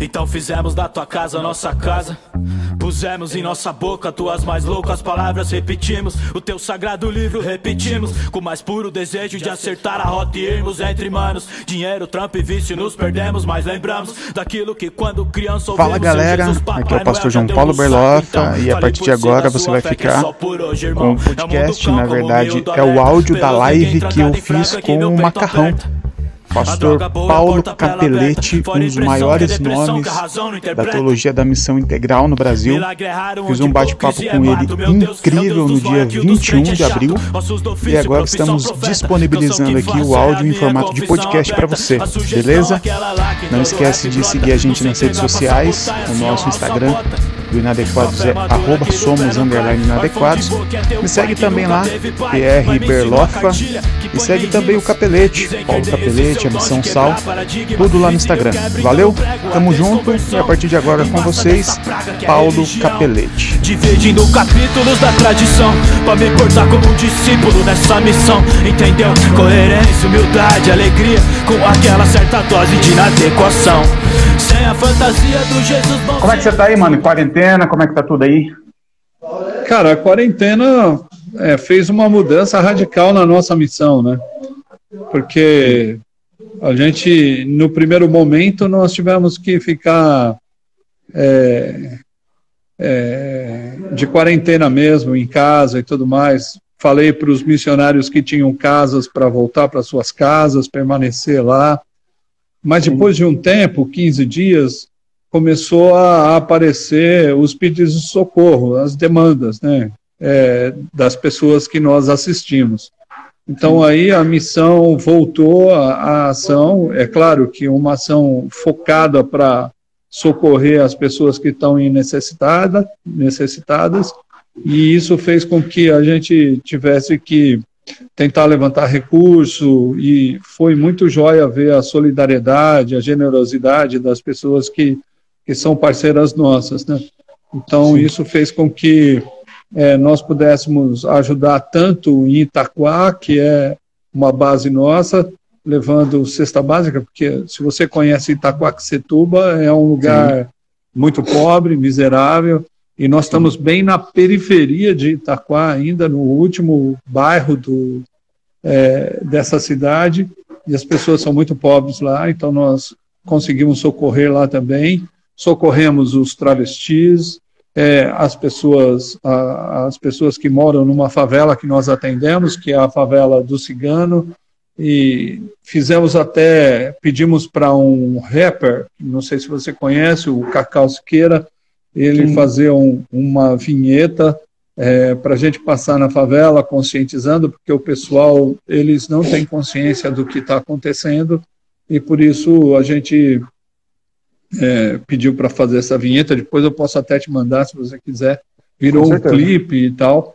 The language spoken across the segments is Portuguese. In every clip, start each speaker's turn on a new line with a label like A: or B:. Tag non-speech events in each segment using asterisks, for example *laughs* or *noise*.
A: Então fizemos da tua casa nossa casa. Pusemos em nossa boca tuas mais loucas palavras, repetimos o teu sagrado livro, repetimos com mais puro desejo de acertar a rota e irmos entre manos. Dinheiro, trampo e vício nos perdemos, mas lembramos daquilo que quando criança ouvimos.
B: Fala galera, Jesus, aqui é o pastor João Paulo Berlofa então, e a partir de agora você vai ficar hoje, com o podcast, na verdade é o áudio da live que eu fiz com o Macarrão. Pastor Paulo Capelletti, um dos maiores nomes da teologia da missão integral no Brasil. Fiz um bate-papo com ele incrível no dia 21 de abril. E agora estamos disponibilizando aqui o áudio em formato de podcast para você, beleza? Não esquece de seguir a gente nas redes sociais, no nosso Instagram do Inadequados é arroba somos underline inadequados. Me segue também lá, PR Berlofa. E segue também o Capelete, Paulo Capelete, a Missão Sal, tudo lá no Instagram. Valeu, tamo junto e a partir de agora com vocês, Paulo Capelete.
A: Dividindo capítulos da tradição, pra me portar como discípulo nessa missão, entendeu? Coerência, humildade, alegria, com aquela certa dose de inadequação. Sem a fantasia do Jesus.
B: Como é que você tá aí, mano? Quarentena, como é que tá tudo aí?
C: Cara, a quarentena é, fez uma mudança radical na nossa missão, né? Porque a gente, no primeiro momento, nós tivemos que ficar é, é, de quarentena mesmo, em casa e tudo mais. Falei para os missionários que tinham casas para voltar para suas casas, permanecer lá. Mas depois de um tempo, 15 dias, começou a aparecer os pedidos de socorro, as demandas, né, é, das pessoas que nós assistimos. Então aí a missão voltou à ação, é claro que uma ação focada para socorrer as pessoas que estão em necessitada, necessitadas, e isso fez com que a gente tivesse que tentar levantar recurso e foi muito jóia ver a solidariedade, a generosidade das pessoas que, que são parceiras nossas, né? Então Sim. isso fez com que é, nós pudéssemos ajudar tanto em Itaquá, que é uma base nossa, levando cesta básica, porque se você conhece Itaquaquecetuba, é um lugar Sim. muito pobre, miserável, e nós estamos bem na periferia de Itaquá, ainda no último bairro do, é, dessa cidade, e as pessoas são muito pobres lá, então nós conseguimos socorrer lá também. Socorremos os travestis, é, as pessoas a, as pessoas que moram numa favela que nós atendemos, que é a favela do Cigano, e fizemos até, pedimos para um rapper, não sei se você conhece, o Cacau Siqueira, ele Sim. fazer um, uma vinheta é, para a gente passar na favela conscientizando, porque o pessoal eles não têm consciência do que está acontecendo e por isso a gente é, pediu para fazer essa vinheta. Depois eu posso até te mandar se você quiser. Virou um clipe e tal.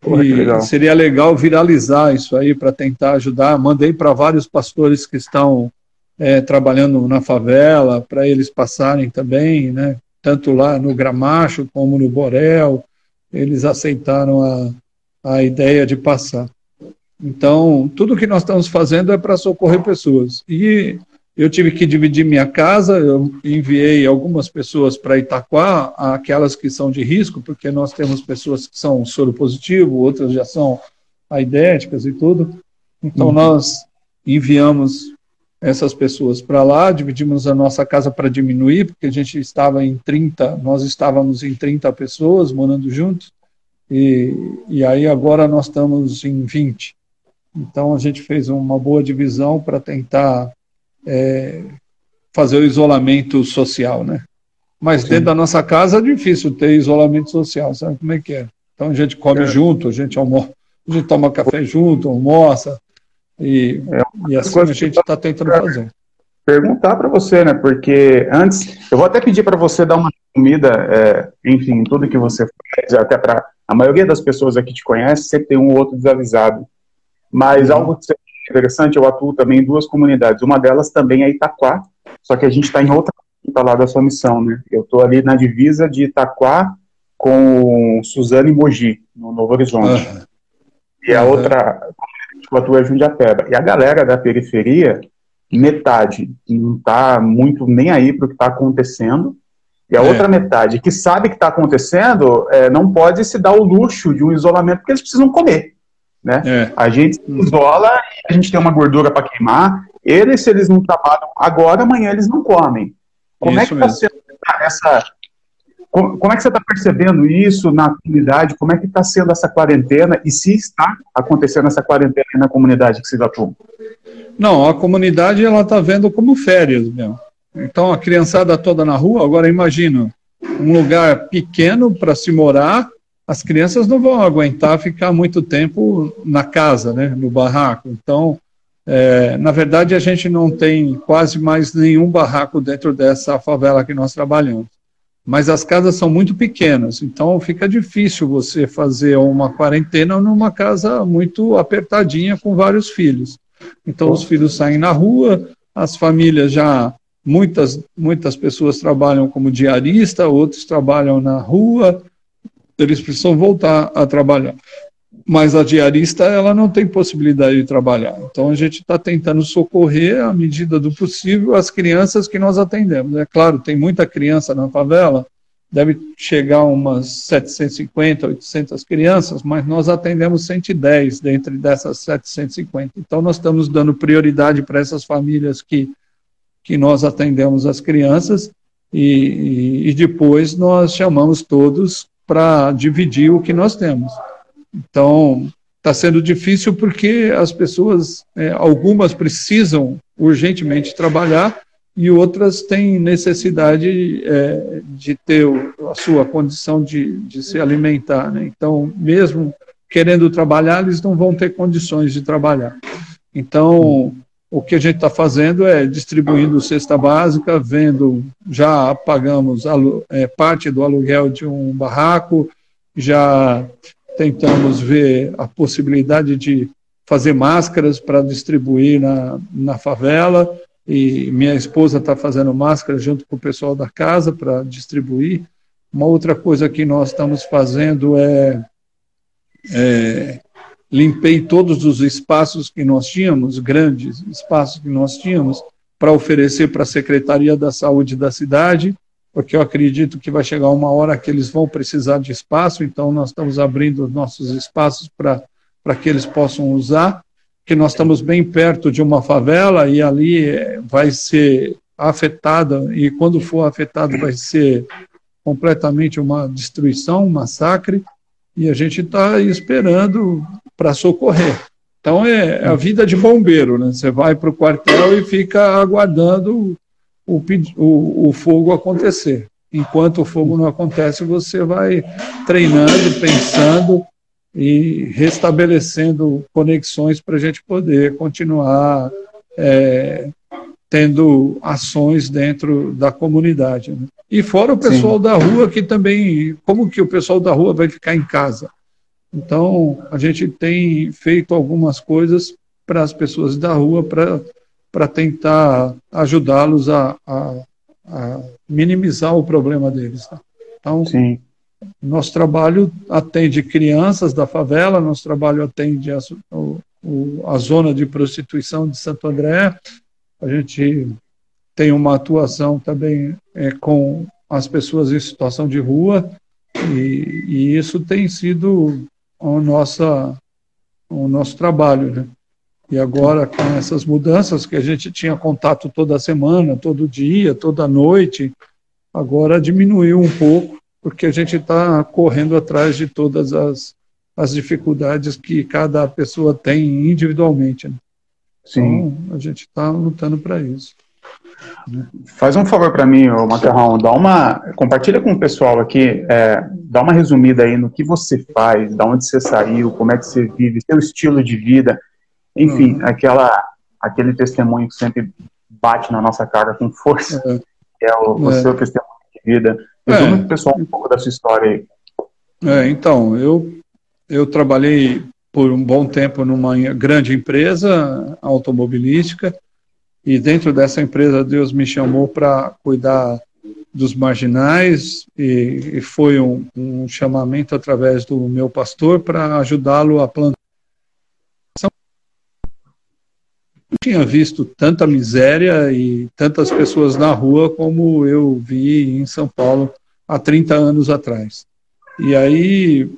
C: Pô, e legal. seria legal viralizar isso aí para tentar ajudar. Mandei para vários pastores que estão é, trabalhando na favela para eles passarem também, né? tanto lá no Gramacho como no Borel, eles aceitaram a, a ideia de passar. Então, tudo que nós estamos fazendo é para socorrer pessoas. E eu tive que dividir minha casa, eu enviei algumas pessoas para Itaquá, aquelas que são de risco, porque nós temos pessoas que são soro positivo, outras já são aidéticas e tudo. Então, uhum. nós enviamos essas pessoas para lá, dividimos a nossa casa para diminuir, porque a gente estava em 30, nós estávamos em 30 pessoas morando juntos, e, e aí agora nós estamos em 20. Então a gente fez uma boa divisão para tentar é, fazer o isolamento social, né? Mas Sim. dentro da nossa casa é difícil ter isolamento social, sabe como é que é? Então a gente come é. junto, a gente almoça, a gente toma café junto, almoça, e, é, e as coisas que a gente está tentando fazer.
B: Perguntar para você, né? Porque antes, eu vou até pedir para você dar uma comida, é, enfim, tudo que você faz, até para a maioria das pessoas aqui te conhece, sempre tem um ou outro desavisado. Mas uhum. algo que é interessante, eu atuo também em duas comunidades. Uma delas também é Itaquá, só que a gente está em outra lá da sua missão, né? Eu estou ali na divisa de Itaquá com Suzano e Mogi, no Novo Horizonte. Uhum. E a uhum. outra tipo, a tua Jundiapeba. E a galera da periferia, metade não está muito nem aí para o que está acontecendo, e a é. outra metade que sabe que está acontecendo é, não pode se dar o luxo de um isolamento porque eles precisam comer. Né? É. A gente se isola a gente tem uma gordura para queimar. Eles, se eles não trabalham agora, amanhã eles não comem. Como isso é que está sendo essa. Como, como é que você está percebendo isso na comunidade? Como é que está sendo essa quarentena? E se está acontecendo essa quarentena na comunidade que vocês atuam?
C: Não, a comunidade ela está vendo como férias mesmo. Então a criançada toda na rua, agora imagina, um lugar pequeno para se morar, as crianças não vão aguentar ficar muito tempo na casa, né, no barraco. Então, é, na verdade, a gente não tem quase mais nenhum barraco dentro dessa favela que nós trabalhamos. Mas as casas são muito pequenas, então fica difícil você fazer uma quarentena numa casa muito apertadinha com vários filhos. Então, os filhos saem na rua, as famílias já Muitas, muitas pessoas trabalham como diarista, outros trabalham na rua, eles precisam voltar a trabalhar. Mas a diarista, ela não tem possibilidade de trabalhar. Então, a gente está tentando socorrer, à medida do possível, as crianças que nós atendemos. É claro, tem muita criança na favela, deve chegar umas 750, 800 crianças, mas nós atendemos 110 dentre dessas 750. Então, nós estamos dando prioridade para essas famílias que que nós atendemos as crianças e, e depois nós chamamos todos para dividir o que nós temos. Então, está sendo difícil porque as pessoas, é, algumas precisam urgentemente trabalhar e outras têm necessidade é, de ter a sua condição de, de se alimentar. Né? Então, mesmo querendo trabalhar, eles não vão ter condições de trabalhar. Então, o que a gente está fazendo é distribuindo cesta básica, vendo, já pagamos é, parte do aluguel de um barraco, já tentamos ver a possibilidade de fazer máscaras para distribuir na, na favela, e minha esposa está fazendo máscara junto com o pessoal da casa para distribuir. Uma outra coisa que nós estamos fazendo é, é limpei todos os espaços que nós tínhamos, grandes espaços que nós tínhamos, para oferecer para a Secretaria da Saúde da cidade, porque eu acredito que vai chegar uma hora que eles vão precisar de espaço, então nós estamos abrindo nossos espaços para que eles possam usar, que nós estamos bem perto de uma favela e ali eh, vai ser afetada, e quando for afetado vai ser completamente uma destruição, um massacre, e a gente está esperando para socorrer. Então é, é a vida de bombeiro, né? Você vai para o quartel e fica aguardando o, o, o fogo acontecer. Enquanto o fogo não acontece, você vai treinando, pensando e restabelecendo conexões para a gente poder continuar é, tendo ações dentro da comunidade. Né? E fora o pessoal Sim. da rua que também, como que o pessoal da rua vai ficar em casa? Então, a gente tem feito algumas coisas para as pessoas da rua para tentar ajudá-los a, a, a, minimizar o problema deles. Tá? Então, Sim. nosso trabalho atende crianças da favela, nosso trabalho atende a, o, a zona de prostituição de Santo André, a gente tem uma atuação também é, com as pessoas em situação de rua, e, e isso tem sido o, nossa, o nosso trabalho. Né? E agora, com essas mudanças que a gente tinha contato toda semana, todo dia, toda noite, agora diminuiu um pouco, porque a gente está correndo atrás de todas as, as dificuldades que cada pessoa tem individualmente. Né? Sim. Então, a gente está lutando para isso.
B: Faz um favor para mim, Macarrão, dá uma, compartilha com o pessoal aqui, é, dá uma resumida aí no que você faz, da onde você saiu, como é que você vive, seu estilo de vida, enfim, uhum. aquela, aquele testemunho que sempre bate na nossa cara com força, é. que é o, o é. seu testemunho de vida. Resume é. para o pessoal um pouco da sua história aí.
C: É, então, eu, eu trabalhei por um bom tempo numa grande empresa automobilística, e dentro dessa empresa, Deus me chamou para cuidar dos marginais e, e foi um, um, chamamento através do meu pastor para ajudá-lo a plantar. tinha visto tanta miséria e tantas pessoas na rua como eu vi em São Paulo há 30 anos atrás. E aí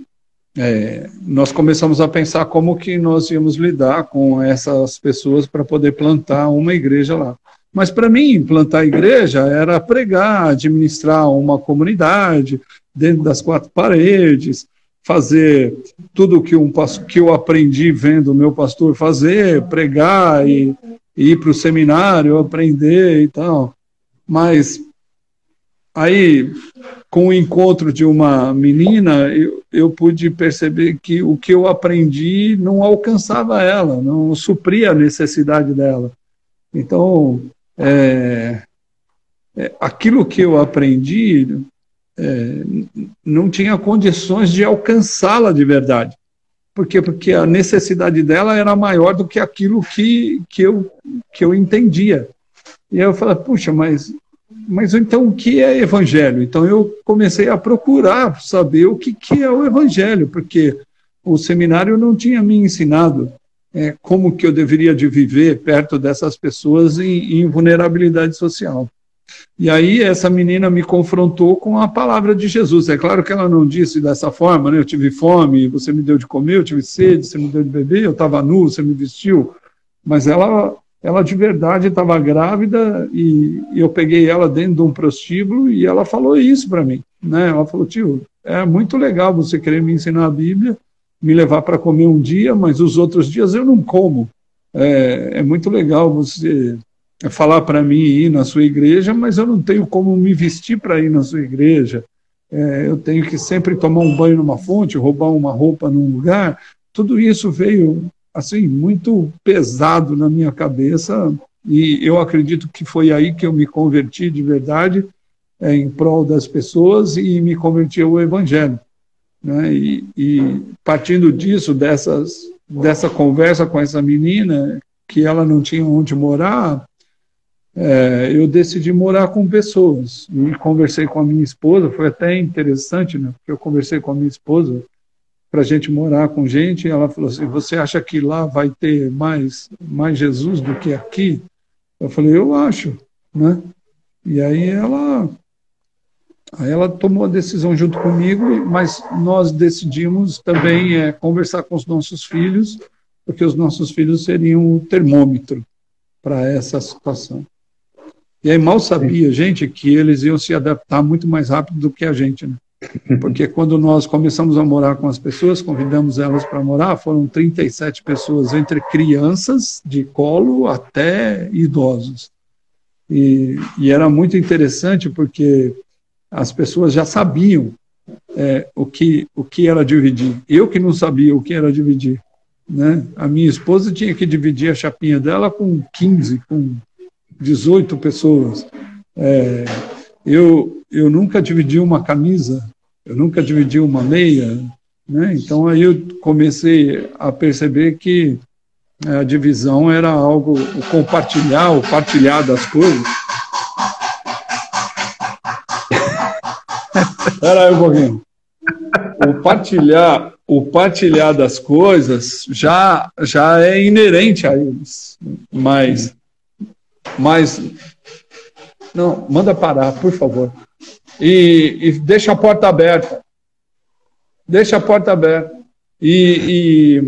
C: é, nós começamos a pensar como que nós íamos lidar com essas pessoas para poder plantar uma igreja lá. Mas para mim, plantar igreja era pregar, administrar uma comunidade dentro das quatro paredes, fazer tudo que, um, que eu aprendi vendo o meu pastor fazer, pregar e, e ir para o seminário, aprender e tal. Mas aí, com o encontro de uma menina, eu, eu pude perceber que o que eu aprendi não alcançava ela, não supria a necessidade dela. Então, é, é, aquilo que eu aprendi é, não tinha condições de alcançá-la de verdade. Por quê? Porque a necessidade dela era maior do que aquilo que, que, eu, que eu entendia. E aí eu falei, puxa, mas, mas então o que é evangelho? Então eu comecei a procurar saber o que, que é o evangelho, porque o seminário não tinha me ensinado é, como que eu deveria de viver perto dessas pessoas em, em vulnerabilidade social. E aí essa menina me confrontou com a palavra de Jesus. É claro que ela não disse dessa forma, né? Eu tive fome, você me deu de comer, eu tive sede, você me deu de beber, eu estava nu, você me vestiu. Mas ela, ela de verdade estava grávida e, eu peguei ela dentro de um prostíbulo e ela falou isso para mim, né? Ela falou, tio, é muito legal você querer me ensinar a Bíblia, me levar para comer um dia, mas os outros dias eu não como. É, é muito legal você falar para mim ir na sua igreja, mas eu não tenho como me vestir para ir na sua igreja. É, eu tenho que sempre tomar um banho numa fonte, roubar uma roupa num lugar. Tudo isso veio assim muito pesado na minha cabeça e eu acredito que foi aí que eu me converti de verdade é, em prol das pessoas e me converti ao Evangelho. Né? E, e, partindo disso, dessas, dessa conversa com essa menina, que ela não tinha onde morar, é, eu decidi morar com pessoas. E conversei com a minha esposa, foi até interessante, né? Porque eu conversei com a minha esposa para a gente morar com gente, e ela falou assim: Você acha que lá vai ter mais, mais Jesus do que aqui? Eu falei: Eu acho, né? E aí ela Aí ela tomou a decisão junto comigo, mas nós decidimos também é, conversar com os nossos filhos, porque os nossos filhos seriam o termômetro para essa situação. E aí mal sabia, gente, que eles iam se adaptar muito mais rápido do que a gente, né? Porque quando nós começamos a morar com as pessoas, convidamos elas para morar, foram 37 pessoas, entre crianças de colo até idosos. E, e era muito interessante porque as pessoas já sabiam é, o, que, o que era dividir. Eu que não sabia o que era dividir. Né? A minha esposa tinha que dividir a chapinha dela com 15, com 18 pessoas. É, eu, eu nunca dividi uma camisa, eu nunca dividi uma meia. Né? Então aí eu comecei a perceber que a divisão era algo, o compartilhar, o partilhar das coisas *laughs* Espera aí um pouquinho. O partilhar, o partilhar das coisas já, já é inerente a eles. Mas, mas não, manda parar, por favor. E, e deixa a porta aberta. Deixa a porta aberta. E,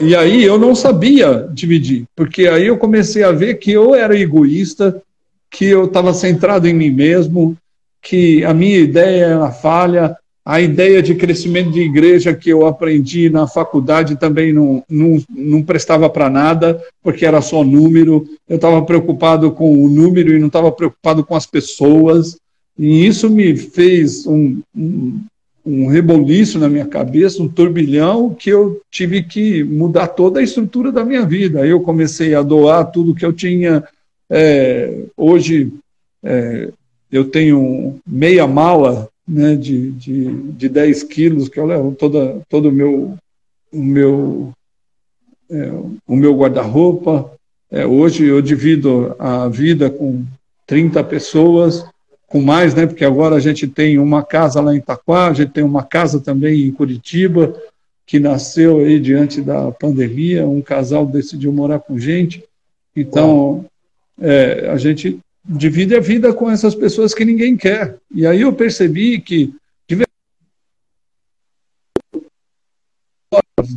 C: e, e aí eu não sabia dividir, porque aí eu comecei a ver que eu era egoísta, que eu estava centrado em mim mesmo, que a minha ideia era falha, a ideia de crescimento de igreja que eu aprendi na faculdade também não, não, não prestava para nada, porque era só número. Eu estava preocupado com o número e não estava preocupado com as pessoas. E isso me fez um, um, um reboliço na minha cabeça, um turbilhão, que eu tive que mudar toda a estrutura da minha vida. Eu comecei a doar tudo que eu tinha. É, hoje, é, eu tenho meia mala né, de, de, de 10 quilos que eu levo toda, todo o meu, o meu, é, o meu guarda-roupa. É, hoje eu divido a vida com 30 pessoas, com mais, né, porque agora a gente tem uma casa lá em Itaquá, a gente tem uma casa também em Curitiba, que nasceu aí diante da pandemia, um casal decidiu morar com gente, Então, é, a gente divide a vida com essas pessoas que ninguém quer. E aí eu percebi que.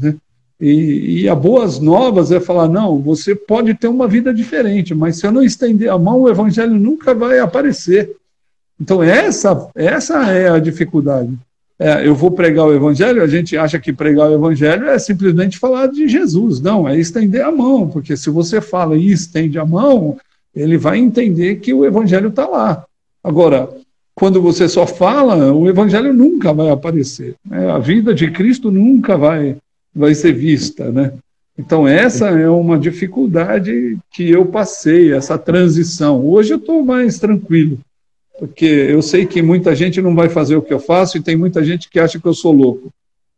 C: Né? E, e a boas novas é falar: não, você pode ter uma vida diferente, mas se eu não estender a mão, o evangelho nunca vai aparecer. Então, essa, essa é a dificuldade. É, eu vou pregar o evangelho, a gente acha que pregar o evangelho é simplesmente falar de Jesus. Não, é estender a mão, porque se você fala e estende a mão, ele vai entender que o evangelho está lá. Agora, quando você só fala, o evangelho nunca vai aparecer. Né? A vida de Cristo nunca vai vai ser vista, né? Então essa é uma dificuldade que eu passei, essa transição. Hoje eu estou mais tranquilo, porque eu sei que muita gente não vai fazer o que eu faço e tem muita gente que acha que eu sou louco.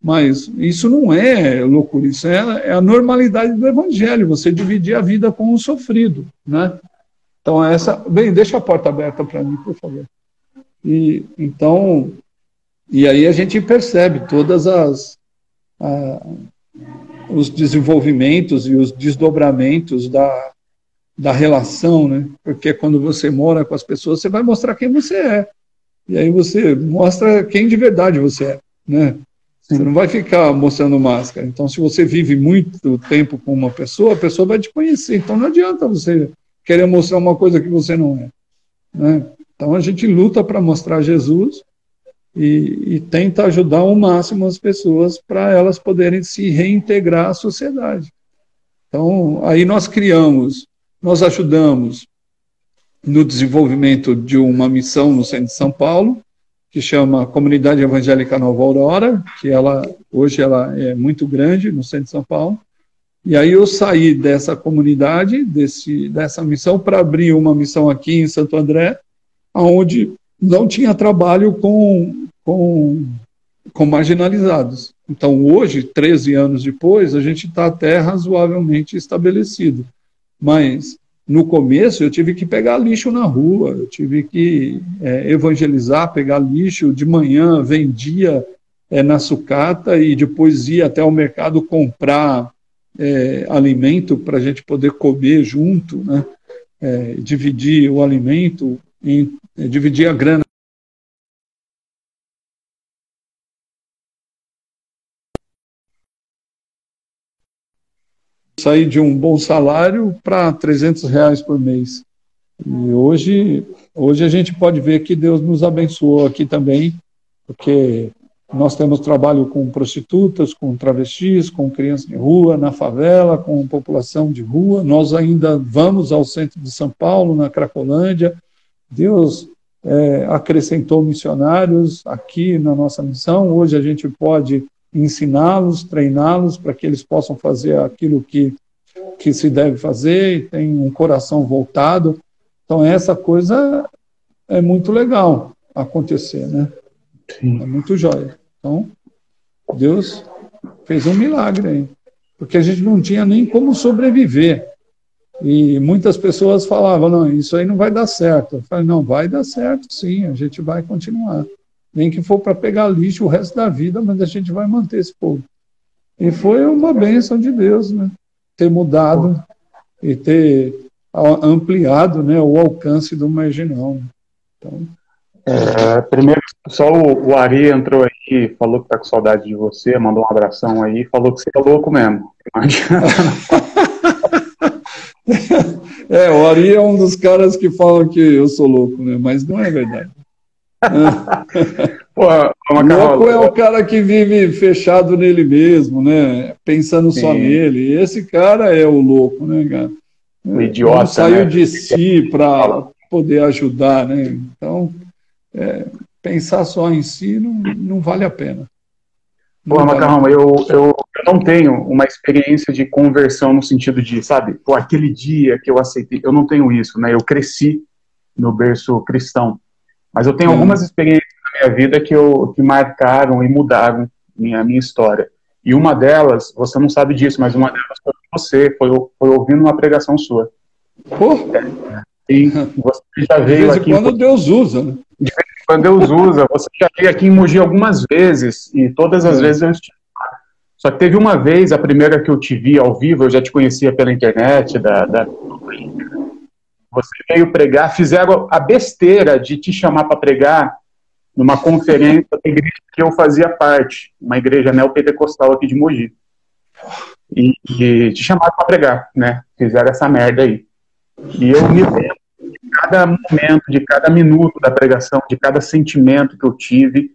C: Mas isso não é loucura, isso é, é a normalidade do evangelho, você dividir a vida com o sofrido, né? Então essa, bem, deixa a porta aberta para mim, por favor. E então, e aí a gente percebe todas as os desenvolvimentos e os desdobramentos da, da relação, né? Porque quando você mora com as pessoas, você vai mostrar quem você é. E aí você mostra quem de verdade você é, né? Sim. Você não vai ficar mostrando máscara. Então, se você vive muito tempo com uma pessoa, a pessoa vai te conhecer. Então, não adianta você querer mostrar uma coisa que você não é. Né? Então, a gente luta para mostrar Jesus e, e tenta ajudar ao máximo as pessoas para elas poderem se reintegrar à sociedade. Então, aí nós criamos, nós ajudamos no desenvolvimento de uma missão no centro de São Paulo, que chama Comunidade Evangélica Nova Aurora, que ela hoje ela é muito grande no centro de São Paulo. E aí eu saí dessa comunidade, desse, dessa missão, para abrir uma missão aqui em Santo André, onde não tinha trabalho com, com, com marginalizados. Então, hoje, 13 anos depois, a gente está até razoavelmente estabelecido. Mas, no começo, eu tive que pegar lixo na rua, eu tive que é, evangelizar, pegar lixo. De manhã, vendia é, na sucata e depois ia até o mercado comprar é, alimento para a gente poder comer junto, né? É, dividir o alimento em é, dividir a grana. Sair de um bom salário para 300 reais por mês. E hoje, hoje a gente pode ver que Deus nos abençoou aqui também, porque nós temos trabalho com prostitutas, com travestis, com crianças de rua, na favela, com população de rua. Nós ainda vamos ao centro de São Paulo, na Cracolândia, Deus é, acrescentou missionários aqui na nossa missão. Hoje a gente pode ensiná-los, treiná-los para que eles possam fazer aquilo que, que se deve fazer e tem um coração voltado. Então, essa coisa é muito legal acontecer, né? Sim. É muito jóia. Então, Deus fez um milagre aí, porque a gente não tinha nem como sobreviver. E muitas pessoas falavam, não, isso aí não vai dar certo. Eu falei, não, vai dar certo sim, a gente vai continuar. Nem que for para pegar lixo o resto da vida, mas a gente vai manter esse povo. E foi uma bênção de Deus, né? Ter mudado e ter ampliado né, o alcance do marginal. Né? Então,
B: é, primeiro, só o, o, Ari entrou aí, falou que tá com saudade de você, mandou um abração aí, falou que você é louco mesmo. *laughs*
C: É, o Ari é um dos caras que falam que eu sou louco, né? Mas não é verdade. *laughs* Pô, louco é o cara que vive fechado nele mesmo, né? Pensando Sim. só nele. Esse cara é o louco, né, cara?
B: O idiota. Não
C: saiu né? de si para poder ajudar, né? Então, é, pensar só em si não, não vale a pena.
B: Pô, Macarrão, eu, eu, eu não tenho uma experiência de conversão no sentido de, sabe, pô, aquele dia que eu aceitei, eu não tenho isso, né? Eu cresci no berço cristão. Mas eu tenho algumas experiências na minha vida que, eu, que marcaram e mudaram minha, minha história. E uma delas, você não sabe disso, mas uma delas foi você, foi, foi ouvindo uma pregação sua.
C: Pô!
B: É, e você já veio
C: de vez em quando Deus usa, né?
B: De *laughs* quando Deus usa. Você já veio aqui em Mogi algumas vezes, e todas as vezes eu estive Só que teve uma vez, a primeira que eu te vi ao vivo, eu já te conhecia pela internet, da, da você veio pregar, fizeram a besteira de te chamar para pregar numa conferência da igreja que eu fazia parte, uma igreja neopentecostal aqui de Mogi. E, e te chamaram para pregar, né? Fizeram essa merda aí. E eu me lembro cada momento, de cada minuto da pregação, de cada sentimento que eu tive,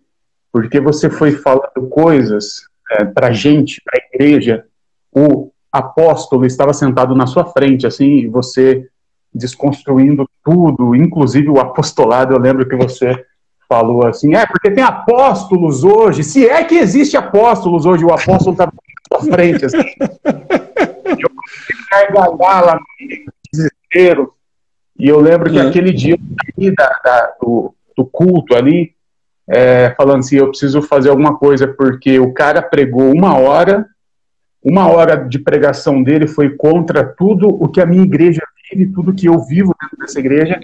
B: porque você foi falando coisas é, para gente, para a igreja. O apóstolo estava sentado na sua frente, assim, e você desconstruindo tudo, inclusive o apostolado. Eu lembro que você falou assim: é, porque tem apóstolos hoje. Se é que existe apóstolos hoje, o apóstolo está na sua frente, assim. *laughs* eu comecei a lá no desespero. E eu lembro que é. aquele dia da, da, do, do, culto ali, é, falando assim: eu preciso fazer alguma coisa, porque o cara pregou uma hora, uma hora de pregação dele foi contra tudo o que a minha igreja vive, tudo que eu vivo dentro dessa igreja.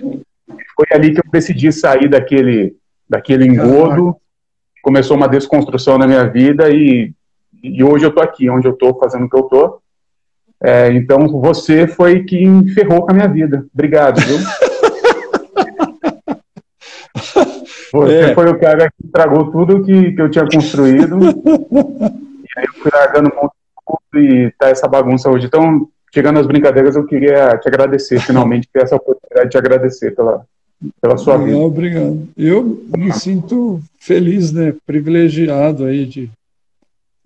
B: Foi ali que eu decidi sair daquele, daquele engodo. Começou uma desconstrução na minha vida e, e hoje eu estou aqui, onde eu estou, fazendo o que eu estou. É, então você foi quem ferrou com a minha vida. Obrigado, viu? *laughs* você é. foi o cara que estragou tudo que, que eu tinha construído. *laughs* e aí eu fui largando um monte de e tá essa bagunça hoje. Então, chegando às brincadeiras, eu queria te agradecer, finalmente, ter essa oportunidade de te agradecer pela, pela sua vida.
C: Obrigado. Eu me sinto feliz, né, privilegiado aí de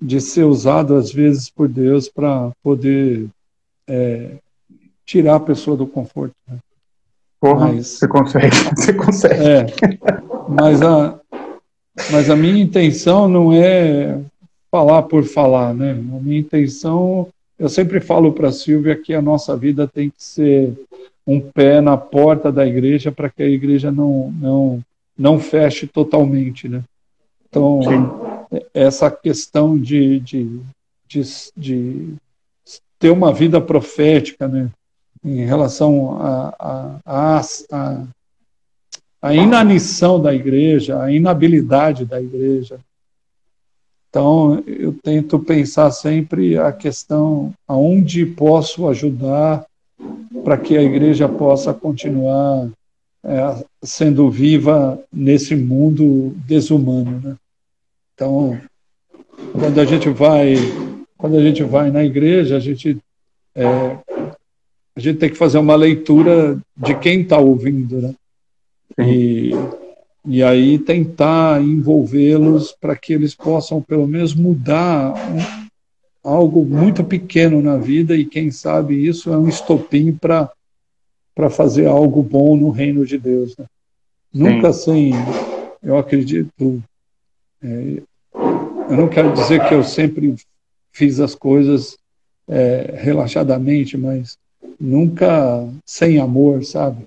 C: de ser usado às vezes por Deus para poder é, tirar a pessoa do conforto. Né?
B: Porra, mas, você consegue, *laughs* você consegue.
C: É, mas a, mas a minha intenção não é falar por falar, né? A minha intenção, eu sempre falo para a Silvia que a nossa vida tem que ser um pé na porta da igreja para que a igreja não, não, não feche totalmente, né? Então, Sim essa questão de, de, de, de, ter uma vida profética, né? em relação à a, a, a, a, inanição da igreja, a inabilidade da igreja. Então, eu tento pensar sempre a questão aonde posso ajudar para que a igreja possa continuar é, sendo viva nesse mundo desumano, né? Então, quando a gente vai, quando a gente vai na igreja, a gente é, a gente tem que fazer uma leitura de quem está ouvindo, né? E, e aí tentar envolvê-los para que eles possam pelo menos mudar um, algo muito pequeno na vida e quem sabe isso é um estopim para para fazer algo bom no reino de Deus. Né? Nunca assim, eu acredito, é, eu não quero dizer que eu sempre fiz as coisas é, relaxadamente, mas nunca sem amor, sabe?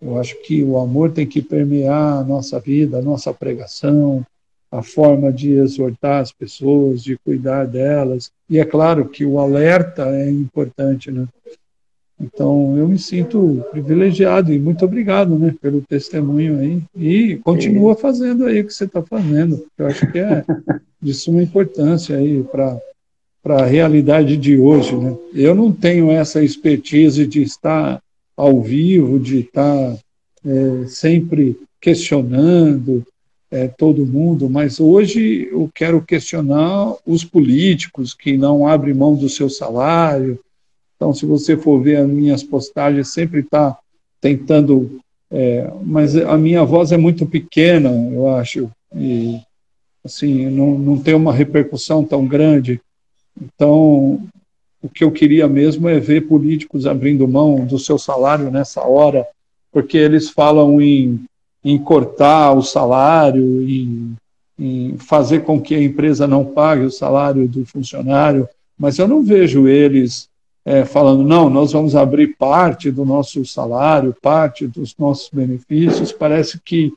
C: Eu acho que o amor tem que permear a nossa vida, a nossa pregação, a forma de exortar as pessoas, de cuidar delas. E é claro que o alerta é importante, né? Então, eu me sinto privilegiado e muito obrigado né, pelo testemunho aí. E continua fazendo aí o que você está fazendo. Eu acho que é *laughs* de suma importância aí para a realidade de hoje. Né? Eu não tenho essa expertise de estar ao vivo, de estar é, sempre questionando é, todo mundo, mas hoje eu quero questionar os políticos que não abrem mão do seu salário, então, se você for ver as minhas postagens, sempre está tentando. É, mas a minha voz é muito pequena, eu acho, e assim, não, não tem uma repercussão tão grande. Então, o que eu queria mesmo é ver políticos abrindo mão do seu salário nessa hora, porque eles falam em, em cortar o salário, em, em fazer com que a empresa não pague o salário do funcionário, mas eu não vejo eles é, falando, não, nós vamos abrir parte do nosso salário, parte dos nossos benefícios. Parece que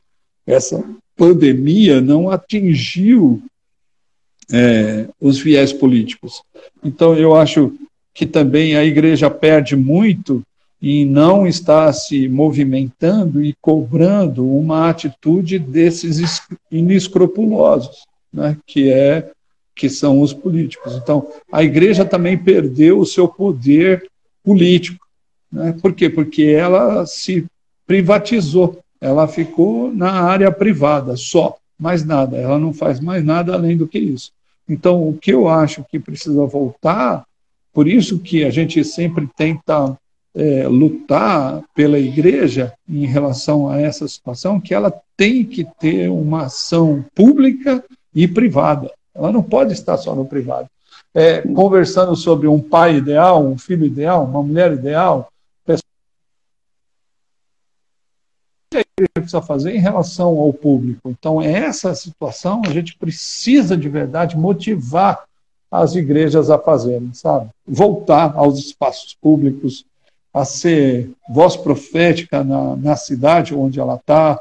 C: essa pandemia não atingiu é, os viés políticos. Então, eu acho que também a igreja perde muito em não estar se movimentando e cobrando uma atitude desses inescrupulosos, né, que é que são os políticos. Então, a igreja também perdeu o seu poder político. Né? Por quê? Porque ela se privatizou, ela ficou na área privada só, mais nada, ela não faz mais nada além do que isso. Então, o que eu acho que precisa voltar, por isso que a gente sempre tenta é, lutar pela igreja em relação a essa situação, que ela tem que ter uma ação pública e privada. Ela não pode estar só no privado. É, conversando sobre um pai ideal, um filho ideal, uma mulher ideal, que a igreja precisa fazer em relação ao público. Então, essa situação a gente precisa de verdade motivar as igrejas a fazerem, sabe? Voltar aos espaços públicos, a ser voz profética na, na cidade onde ela está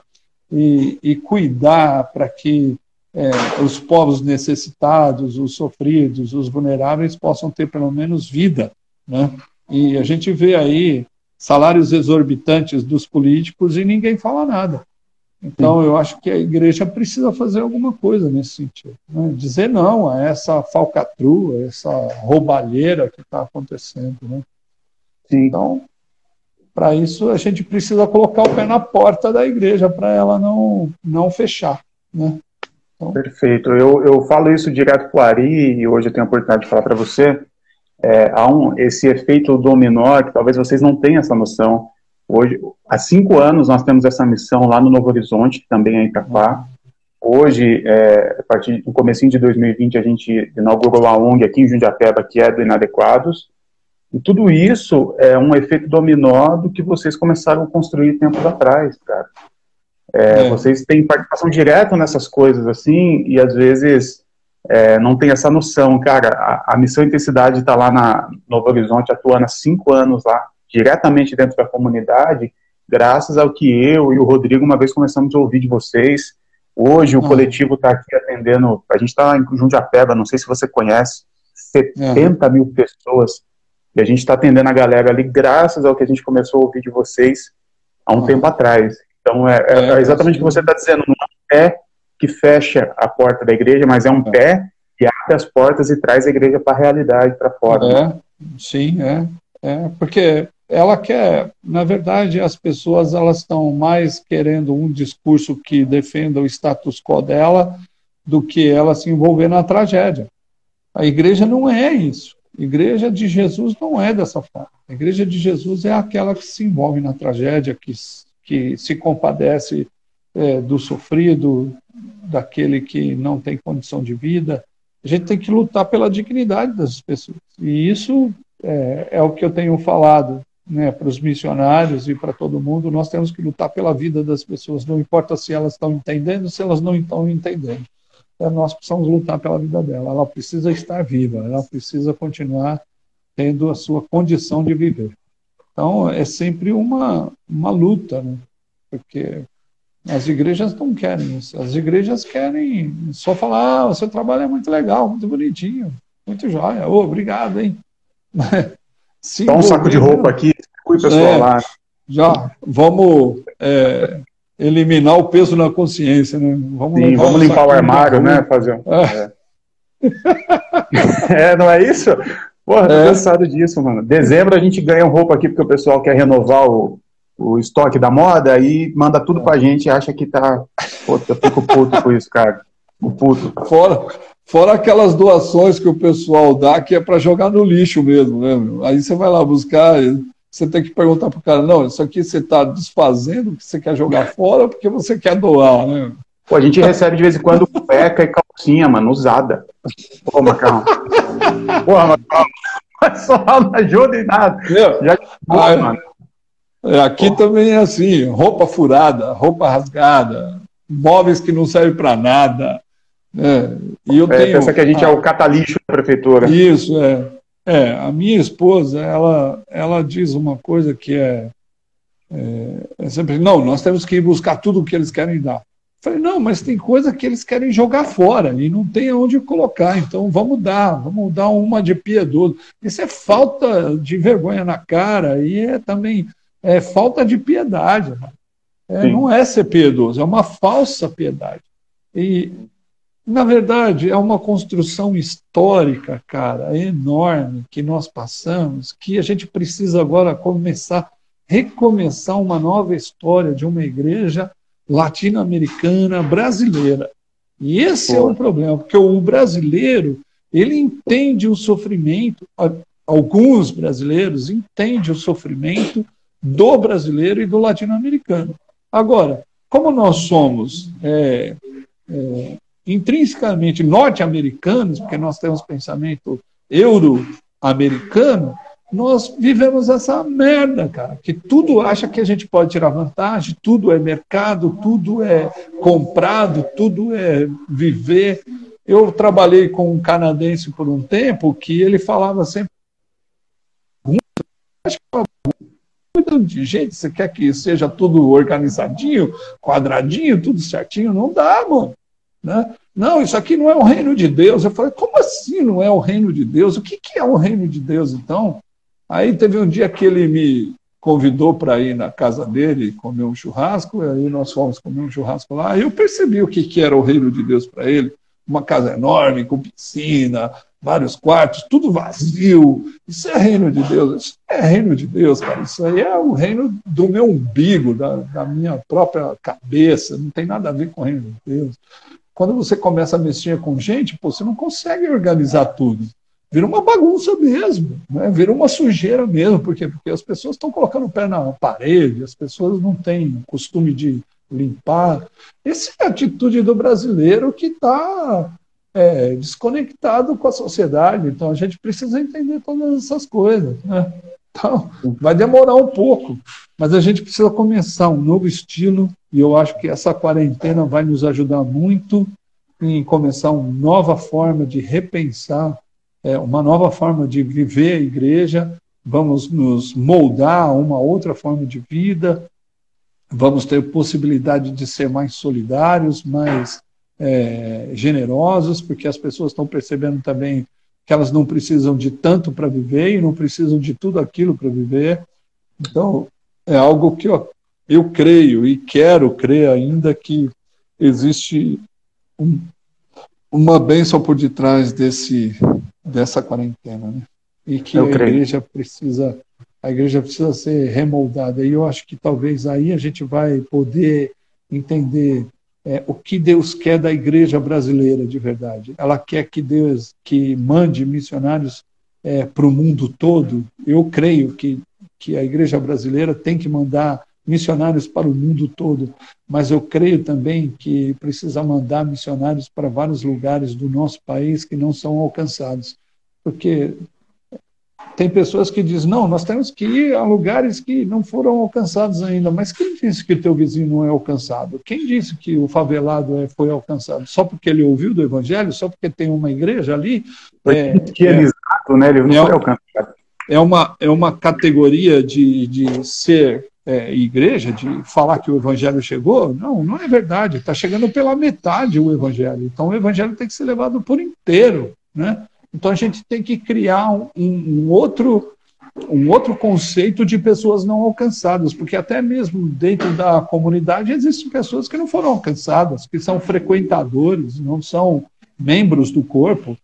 C: e, e, cuidar para que é, os povos necessitados, os sofridos, os vulneráveis possam ter pelo menos vida. Né? E a gente vê aí salários exorbitantes dos políticos e ninguém fala nada. Então, eu acho que a igreja precisa fazer alguma coisa nesse sentido. Né? Dizer não a essa falcatrua, essa roubalheira que está acontecendo. Né? Então, para isso, a gente precisa colocar o pé na porta da igreja para ela não, não fechar. Né?
B: Então... Perfeito. Eu, eu falo isso direto para o Ari e hoje eu tenho a oportunidade de falar para você. É, há um, esse efeito dominó que talvez vocês não tenham essa noção. Hoje, há cinco anos nós temos essa missão lá no Novo Horizonte, que também é Itapá. Hoje, é, a partir do começo de 2020, a gente inaugurou a ONG aqui em Jundiapeba, que é do Inadequados, e tudo isso é um efeito dominó do que vocês começaram a construir tempos atrás, cara. É, é. Vocês têm participação direta nessas coisas, assim, e às vezes é, não tem essa noção. Cara, a, a Missão Intensidade está lá na Novo Horizonte, atuando há cinco anos lá, diretamente dentro da comunidade, graças ao que eu e o Rodrigo uma vez começamos a ouvir de vocês. Hoje o uhum. coletivo está aqui atendendo, a gente está em Jundiapeba, não sei se você conhece, 70 uhum. mil pessoas e a gente está atendendo a galera ali graças ao que a gente começou a ouvir de vocês há um ah. tempo atrás. Então, é, é, é exatamente o que você está dizendo. Não é um pé que fecha a porta da igreja, mas é um é. pé que abre as portas e traz a igreja para a realidade, para fora.
C: É, sim, é, é. Porque ela quer, na verdade, as pessoas elas estão mais querendo um discurso que defenda o status quo dela do que ela se envolver na tragédia. A igreja não é isso. Igreja de Jesus não é dessa forma. A igreja de Jesus é aquela que se envolve na tragédia, que, que se compadece é, do sofrido, daquele que não tem condição de vida. A gente tem que lutar pela dignidade das pessoas. E isso é, é o que eu tenho falado né, para os missionários e para todo mundo. Nós temos que lutar pela vida das pessoas, não importa se elas estão entendendo, se elas não estão entendendo. É, nós precisamos lutar pela vida dela. Ela precisa estar viva, ela precisa continuar tendo a sua condição de viver. Então, é sempre uma, uma luta, né? porque as igrejas não querem isso. As igrejas querem só falar: ah, o seu trabalho é muito legal, muito bonitinho, muito jóia. Oh, obrigado, hein? *laughs*
B: Dá um saco de roupa aqui, cuide pessoal é, lá.
C: Já, vamos é, eliminar o peso na consciência, né?
B: Vamos, Sim, vamos limpar o armário, né? Fazer um... é. *laughs* é. não é isso? Porra, tô é. cansado disso, mano. Dezembro a gente ganha roupa aqui porque o pessoal quer renovar o, o estoque da moda e manda tudo pra gente e acha que tá. Pô, eu fico puto com isso, cara. O puto.
C: Fora, fora aquelas doações que o pessoal dá que é para jogar no lixo mesmo, né? Aí você vai lá buscar você tem que perguntar para o cara, não, isso aqui você está desfazendo, que você quer jogar fora, porque você quer doar, né?
B: Pô, a gente recebe de vez em quando cueca e calcinha, mano, usada. Pô, Macão. *laughs* Porra, Macão. Só não ajuda em nada. Meu, Já
C: ah, mano. É, aqui Pô. também é assim, roupa furada, roupa rasgada, móveis que não servem para nada.
B: Né? E eu é, tenho, pensa que a gente é o catalixo da prefeitura.
C: Isso, é. É, a minha esposa, ela, ela diz uma coisa que é, é, é sempre, não, nós temos que ir buscar tudo o que eles querem dar. Falei, não, mas tem coisa que eles querem jogar fora e não tem aonde colocar, então vamos dar, vamos dar uma de piedoso. Isso é falta de vergonha na cara e é também é falta de piedade. É, não é ser piedoso, é uma falsa piedade. E na verdade, é uma construção histórica, cara, enorme que nós passamos, que a gente precisa agora começar, recomeçar uma nova história de uma igreja latino-americana brasileira. E esse Pô. é o problema, porque o brasileiro, ele entende o sofrimento, alguns brasileiros entendem o sofrimento do brasileiro e do latino-americano. Agora, como nós somos é, é, intrinsecamente norte-americanos, porque nós temos pensamento euro-americano, nós vivemos essa merda, cara, que tudo acha que a gente pode tirar vantagem, tudo é mercado, tudo é comprado, tudo é viver. Eu trabalhei com um canadense por um tempo que ele falava sempre acho que de gente, você quer que seja tudo organizadinho, quadradinho, tudo certinho? Não dá, mano. Né? Não, isso aqui não é o reino de Deus. Eu falei, como assim não é o reino de Deus? O que, que é o reino de Deus, então? Aí teve um dia que ele me convidou para ir na casa dele comer um churrasco, aí nós fomos comer um churrasco lá, aí eu percebi o que, que era o reino de Deus para ele. Uma casa enorme, com piscina, vários quartos, tudo vazio. Isso é reino de Deus. Isso é reino de Deus, cara. Isso aí é o reino do meu umbigo, da, da minha própria cabeça. Não tem nada a ver com o reino de Deus. Quando você começa a mexer com gente, pô, você não consegue organizar tudo. Vira uma bagunça mesmo, né? vira uma sujeira mesmo, porque, porque as pessoas estão colocando o pé na parede, as pessoas não têm costume de limpar. Essa é a atitude do brasileiro que está é, desconectado com a sociedade. Então a gente precisa entender todas essas coisas. Né? Então, vai demorar um pouco, mas a gente precisa começar um novo estilo e eu acho que essa quarentena vai nos ajudar muito em começar uma nova forma de repensar, é, uma nova forma de viver a igreja. Vamos nos moldar a uma outra forma de vida, vamos ter possibilidade de ser mais solidários, mais é, generosos, porque as pessoas estão percebendo também que elas não precisam de tanto para viver e não precisam de tudo aquilo para viver. Então, é algo que eu, eu creio e quero crer ainda que existe um, uma bênção por detrás desse, dessa quarentena, né? E que eu a creio. igreja precisa a igreja precisa ser remoldada. E eu acho que talvez aí a gente vai poder entender é, o que Deus quer da igreja brasileira de verdade. Ela quer que Deus que mande missionários é, para o mundo todo. Eu creio que, que a igreja brasileira tem que mandar missionários para o mundo todo, mas eu creio também que precisa mandar missionários para vários lugares do nosso país que não são alcançados, porque tem pessoas que dizem, não, nós temos que ir a lugares que não foram alcançados ainda. Mas quem disse que o teu vizinho não é alcançado? Quem disse que o favelado é, foi alcançado? Só porque ele ouviu do evangelho? Só porque tem uma igreja ali?
B: É, é, né? Ele não é, foi alcançado.
C: É uma, é uma categoria de, de ser é, igreja, de falar que o evangelho chegou? Não, não é verdade. Está chegando pela metade o evangelho. Então o evangelho tem que ser levado por inteiro, né? Então a gente tem que criar um, um, outro um outro conceito de pessoas não alcançadas, porque até mesmo dentro da comunidade existem pessoas que não foram alcançadas, que são frequentadores, não são membros do corpo.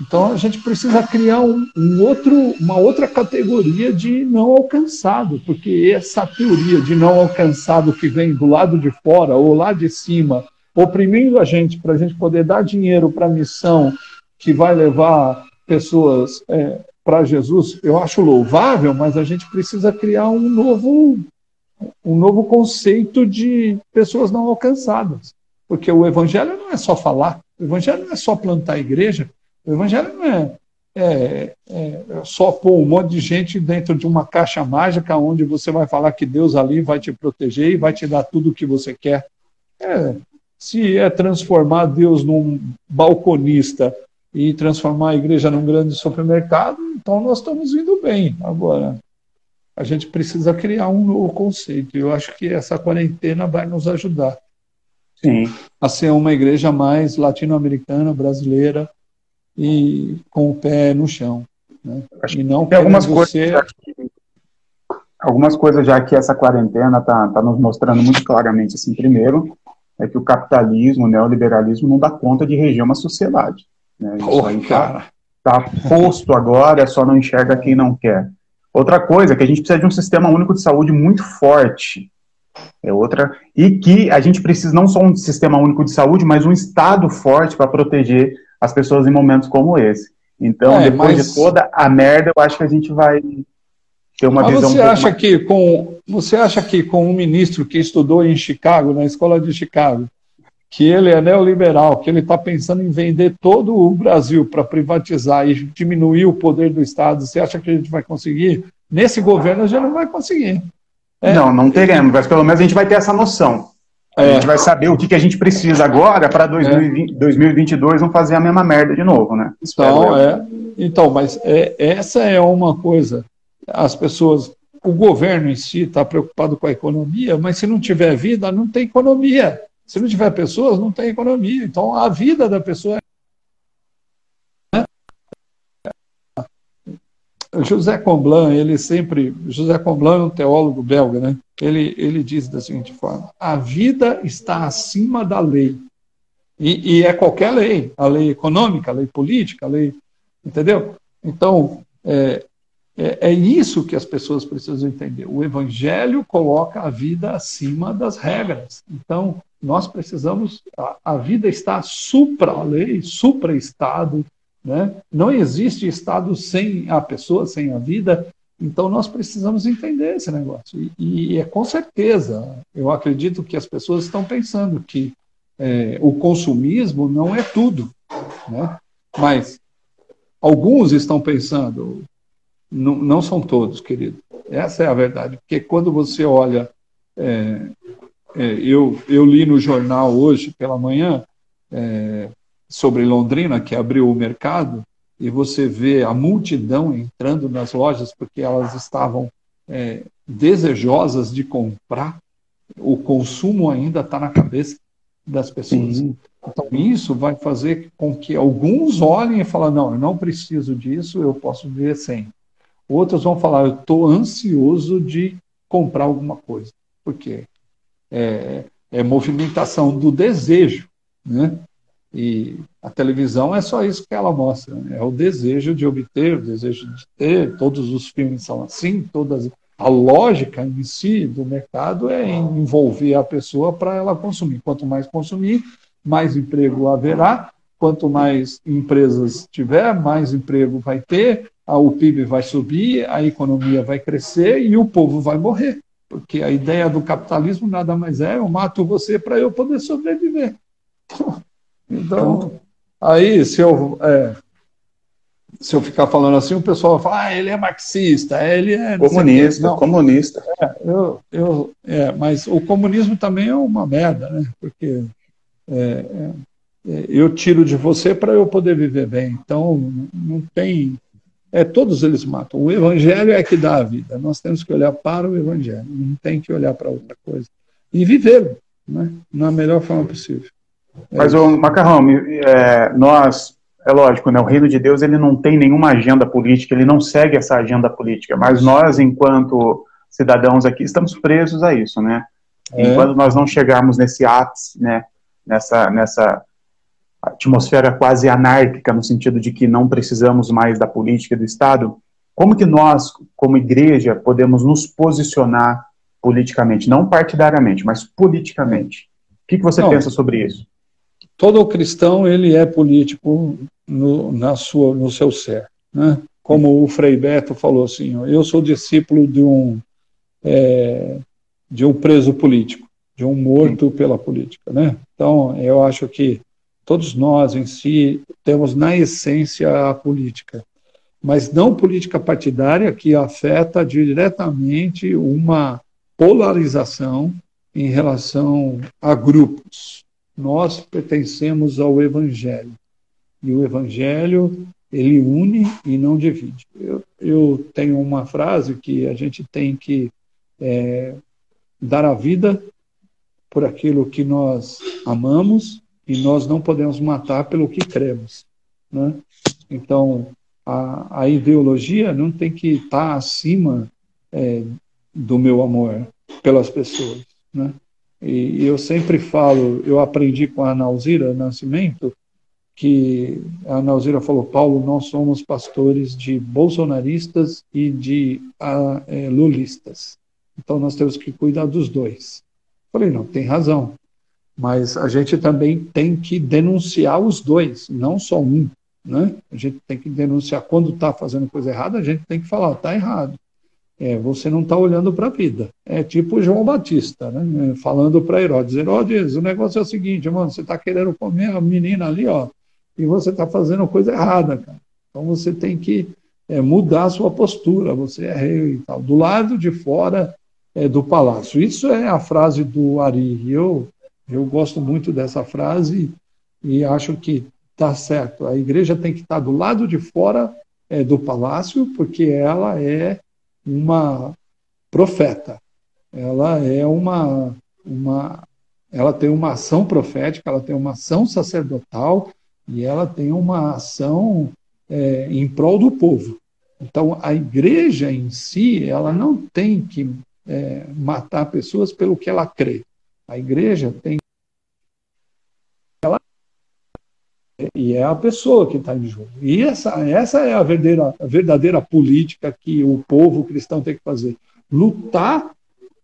C: Então a gente precisa criar um, um outro, uma outra categoria de não alcançado, porque essa teoria de não alcançado que vem do lado de fora ou lá de cima, oprimindo a gente para a gente poder dar dinheiro para a missão que vai levar pessoas é, para Jesus, eu acho louvável, mas a gente precisa criar um novo, um novo conceito de pessoas não alcançadas. Porque o evangelho não é só falar, o evangelho não é só plantar igreja, o evangelho não é, é, é, só pôr um monte de gente dentro de uma caixa mágica onde você vai falar que Deus ali vai te proteger e vai te dar tudo o que você quer. É, se é transformar Deus num balconista e transformar a igreja num grande supermercado, então nós estamos indo bem. Agora, a gente precisa criar um novo conceito. Eu acho que essa quarentena vai nos ajudar
B: Sim.
C: a ser uma igreja mais latino-americana, brasileira e com o pé no chão. Né?
B: E não tem algumas coisas, ser... que, algumas coisas já que essa quarentena está tá nos mostrando muito claramente. Assim, primeiro, é que o capitalismo, o neoliberalismo não dá conta de reger uma sociedade. Né? Aí tá, tá posto agora, só não enxerga quem não quer. Outra coisa é que a gente precisa de um sistema único de saúde muito forte. É outra. E que a gente precisa não só um sistema único de saúde, mas um Estado forte para proteger as pessoas em momentos como esse. Então, é, depois mas... de toda a merda, eu acho que a gente vai ter uma mas visão.
C: Você acha mais... que com você acha que com um ministro que estudou em Chicago, na escola de Chicago, que ele é neoliberal, que ele está pensando em vender todo o Brasil para privatizar e diminuir o poder do Estado, você acha que a gente vai conseguir? Nesse governo a gente não vai conseguir.
B: É. Não, não teremos, mas pelo menos a gente vai ter essa noção. A é. gente vai saber o que, que a gente precisa agora para 2022 não fazer a mesma merda de novo, né?
C: Então, é. Então, mas é, essa é uma coisa. As pessoas, o governo em si está preocupado com a economia, mas se não tiver vida, não tem economia. Se não tiver pessoas, não tem economia. Então, a vida da pessoa é José Comblan, ele sempre, José Comblan é um teólogo belga, né? Ele, ele diz da seguinte forma: a vida está acima da lei. E, e, é qualquer lei, a lei econômica, a lei política, a lei. Entendeu? Então, é, é, é, isso que as pessoas precisam entender. O Evangelho coloca a vida acima das regras. Então, nós precisamos. A, a vida está supra a lei, supra-estado, né? Não existe Estado sem a pessoa, sem a vida. Então nós precisamos entender esse negócio. E, e é com certeza, eu acredito que as pessoas estão pensando que é, o consumismo não é tudo. Né? Mas alguns estão pensando, não, não são todos, querido. Essa é a verdade. Porque quando você olha. É, é, eu, eu li no jornal hoje pela manhã é, sobre Londrina, que abriu o mercado, e você vê a multidão entrando nas lojas porque elas estavam é, desejosas de comprar, o consumo ainda está na cabeça das pessoas. Sim. Então, isso vai fazer com que alguns olhem e falem: não, eu não preciso disso, eu posso viver sem. Outros vão falar: eu estou ansioso de comprar alguma coisa. Por quê? É, é movimentação do desejo. Né? E a televisão é só isso que ela mostra, né? é o desejo de obter, o desejo de ter. Todos os filmes são assim, todas a lógica em si do mercado é envolver a pessoa para ela consumir. Quanto mais consumir, mais emprego haverá. Quanto mais empresas tiver, mais emprego vai ter, o PIB vai subir, a economia vai crescer e o povo vai morrer. Porque a ideia do capitalismo nada mais é: eu mato você para eu poder sobreviver. *laughs* Então, aí, se eu, é, se eu ficar falando assim, o pessoal fala, ah, ele é marxista, ele é...
B: Comunista, não, comunista.
C: É, eu, eu, é, mas o comunismo também é uma merda, né? Porque é, é, é eu tiro de você para eu poder viver bem. Então, não tem... É, todos eles matam. O evangelho é que dá a vida. Nós temos que olhar para o evangelho, não tem que olhar para outra coisa. E viver, né? Na melhor forma possível.
B: Mas, o Macarrão, é, nós, é lógico, né, o reino de Deus ele não tem nenhuma agenda política, ele não segue essa agenda política, mas nós, enquanto cidadãos aqui, estamos presos a isso, né? É. Enquanto nós não chegarmos nesse ápice, né, nessa, nessa atmosfera quase anárquica, no sentido de que não precisamos mais da política do Estado, como que nós, como igreja, podemos nos posicionar politicamente, não partidariamente, mas politicamente? O que, que você não, pensa sobre isso?
C: todo cristão ele é político no, na sua, no seu ser. Né? Como o Frei Beto falou assim, eu sou discípulo de um, é, de um preso político, de um morto pela política. Né? Então, eu acho que todos nós em si temos na essência a política, mas não política partidária que afeta diretamente uma polarização em relação a grupos nós pertencemos ao Evangelho. E o Evangelho, ele une e não divide. Eu, eu tenho uma frase que a gente tem que é, dar a vida por aquilo que nós amamos e nós não podemos matar pelo que cremos. Né? Então, a, a ideologia não tem que estar acima é, do meu amor pelas pessoas. Né? E eu sempre falo, eu aprendi com a Nauzira Nascimento, que a Nauzira falou, Paulo, nós somos pastores de bolsonaristas e de a, é, lulistas. Então nós temos que cuidar dos dois. Falei, não, tem razão. Mas a gente também tem que denunciar os dois, não só um. Né? A gente tem que denunciar quando está fazendo coisa errada, a gente tem que falar, está errado. É, você não está olhando para a vida. É tipo João Batista, né? falando para Herodes: Herodes, o negócio é o seguinte, mano, você está querendo comer a menina ali, ó, e você está fazendo coisa errada, cara. Então você tem que é, mudar a sua postura, você é rei e tal. Do lado de fora é, do palácio. Isso é a frase do Ari. Eu, eu gosto muito dessa frase e acho que está certo. A igreja tem que estar tá do lado de fora é, do palácio, porque ela é uma profeta. Ela é uma, uma, ela tem uma ação profética, ela tem uma ação sacerdotal e ela tem uma ação é, em prol do povo. Então, a igreja em si, ela não tem que é, matar pessoas pelo que ela crê. A igreja tem ela e é a pessoa que está em jogo. E essa, essa é a verdadeira, a verdadeira política que o povo cristão tem que fazer. Lutar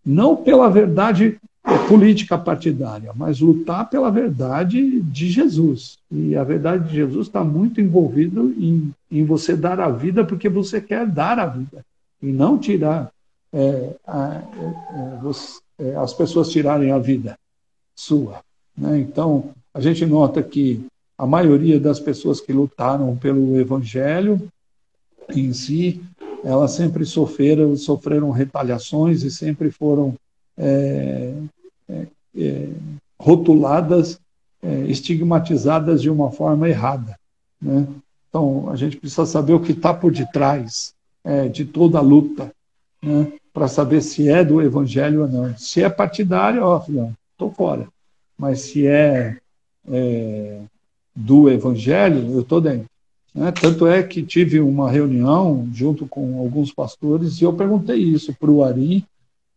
C: não pela verdade política partidária, mas lutar pela verdade de Jesus. E a verdade de Jesus está muito envolvido em, em você dar a vida porque você quer dar a vida e não tirar é, a, é, é, as pessoas tirarem a vida sua. Né? Então, a gente nota que a maioria das pessoas que lutaram pelo Evangelho em si, elas sempre sofreram, sofreram retaliações e sempre foram é, é, é, rotuladas, é, estigmatizadas de uma forma errada. Né? Então, a gente precisa saber o que está por detrás é, de toda a luta, né? Para saber se é do Evangelho ou não. Se é partidário, ó, estou fora. Mas se é, é do Evangelho, eu estou dentro. Né? Tanto é que tive uma reunião junto com alguns pastores e eu perguntei isso para o Ari,